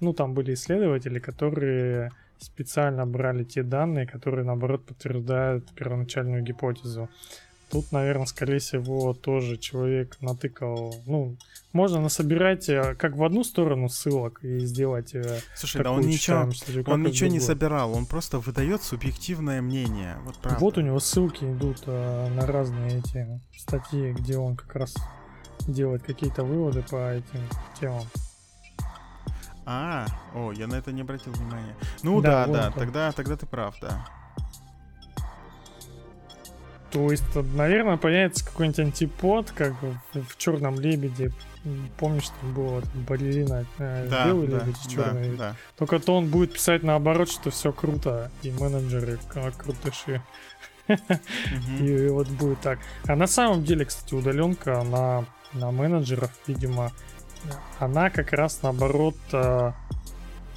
Ну, там были исследователи, которые специально брали те данные, которые, наоборот, подтверждают первоначальную гипотезу. Тут, наверное, скорее всего, тоже человек натыкал. Ну, можно насобирать э, как в одну сторону ссылок и сделать. Э, Слушай, да он ничего, статью, он ничего не собирал, он просто выдает субъективное мнение. Вот, правда. вот у него ссылки идут а, на разные эти статьи, где он как раз делает какие-то выводы по этим темам. А, о, я на это не обратил внимания. Ну да, да, да тогда, тогда ты прав, да. То есть, наверное, появится какой-нибудь антипод, как в, в черном лебеде. Помнишь, там было балерина э, да, белый да, лебедь, черный. Да, да. Только то он будет писать наоборот, что все круто, и менеджеры крутыши. И вот будет так. А на самом деле, кстати, удаленка на, на менеджеров, видимо, она как раз наоборот э,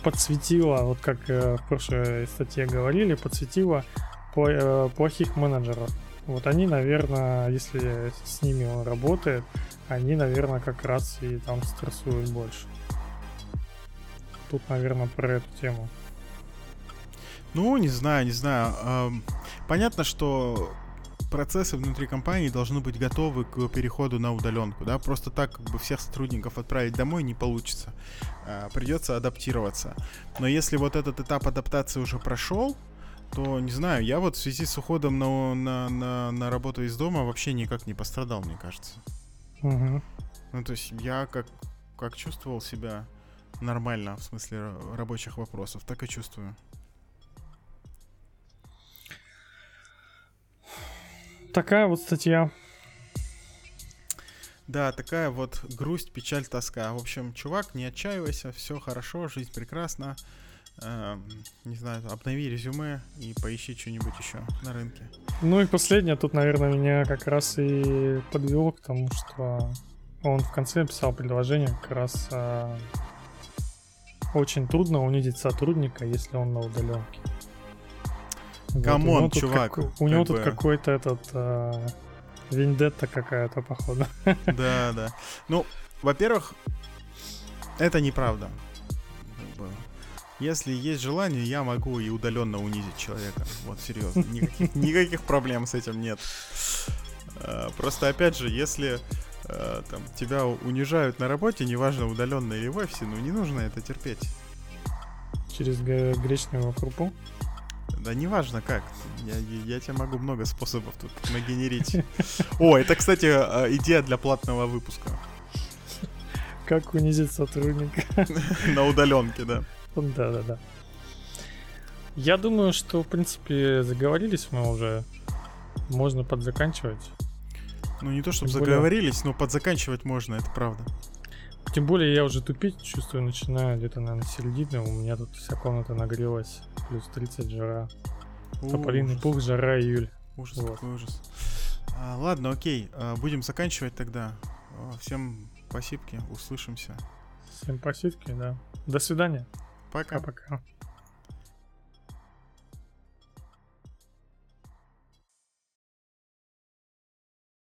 подсветила, вот как э, в прошлой статье говорили, подсветила плохих менеджеров. Вот они, наверное, если с ними он работает, они, наверное, как раз и там стрессуют больше. Тут, наверное, про эту тему. Ну, не знаю, не знаю. Понятно, что процессы внутри компании должны быть готовы к переходу на удаленку, да, просто так как бы всех сотрудников отправить домой не получится, а, придется адаптироваться. Но если вот этот этап адаптации уже прошел, то не знаю, я вот в связи с уходом на, на, на, на работу из дома вообще никак не пострадал, мне кажется. Угу. Ну, то есть я как, как чувствовал себя нормально в смысле рабочих вопросов, так и чувствую. Такая вот статья. Да, такая вот грусть, печаль, тоска. В общем, чувак, не отчаивайся, все хорошо, жизнь прекрасна. Э, не знаю, обнови резюме и поищи что-нибудь еще на рынке. Ну и последнее, тут, наверное, меня как раз и подвело к тому, что он в конце писал предложение как раз а, очень трудно унизить сотрудника, если он на удаленке. Come on, вот, чувак. Как, у него тут какой-то этот а, вендетта какая-то, походу. Да, да. Ну, во-первых, это неправда. Если есть желание, я могу и удаленно унизить человека. Вот, серьезно. Никаких, никаких проблем с этим нет. А, просто, опять же, если а, там, тебя унижают на работе, неважно, удаленно или в офисе, ну не нужно это терпеть. Через гречневую крупу? Да неважно как. Я, я тебе могу много способов тут нагенерить. О, это, кстати, а, идея для платного выпуска. Как унизить сотрудника. На удаленке, да. Да, да, да. Я думаю, что, в принципе, заговорились мы уже. Можно подзаканчивать. Ну, не то, чтобы Тем заговорились, более... но подзаканчивать можно, это правда. Тем более я уже тупить чувствую, начинаю где-то, наверное, середины. У меня тут вся комната нагрелась. Плюс 30 жара. Тополиный пух, жара, июль. Ужас, вот. какой ужас. А, ладно, окей. А, будем заканчивать тогда. Всем спасибо, услышимся. Всем спасибо, да. До свидания. Пока-пока.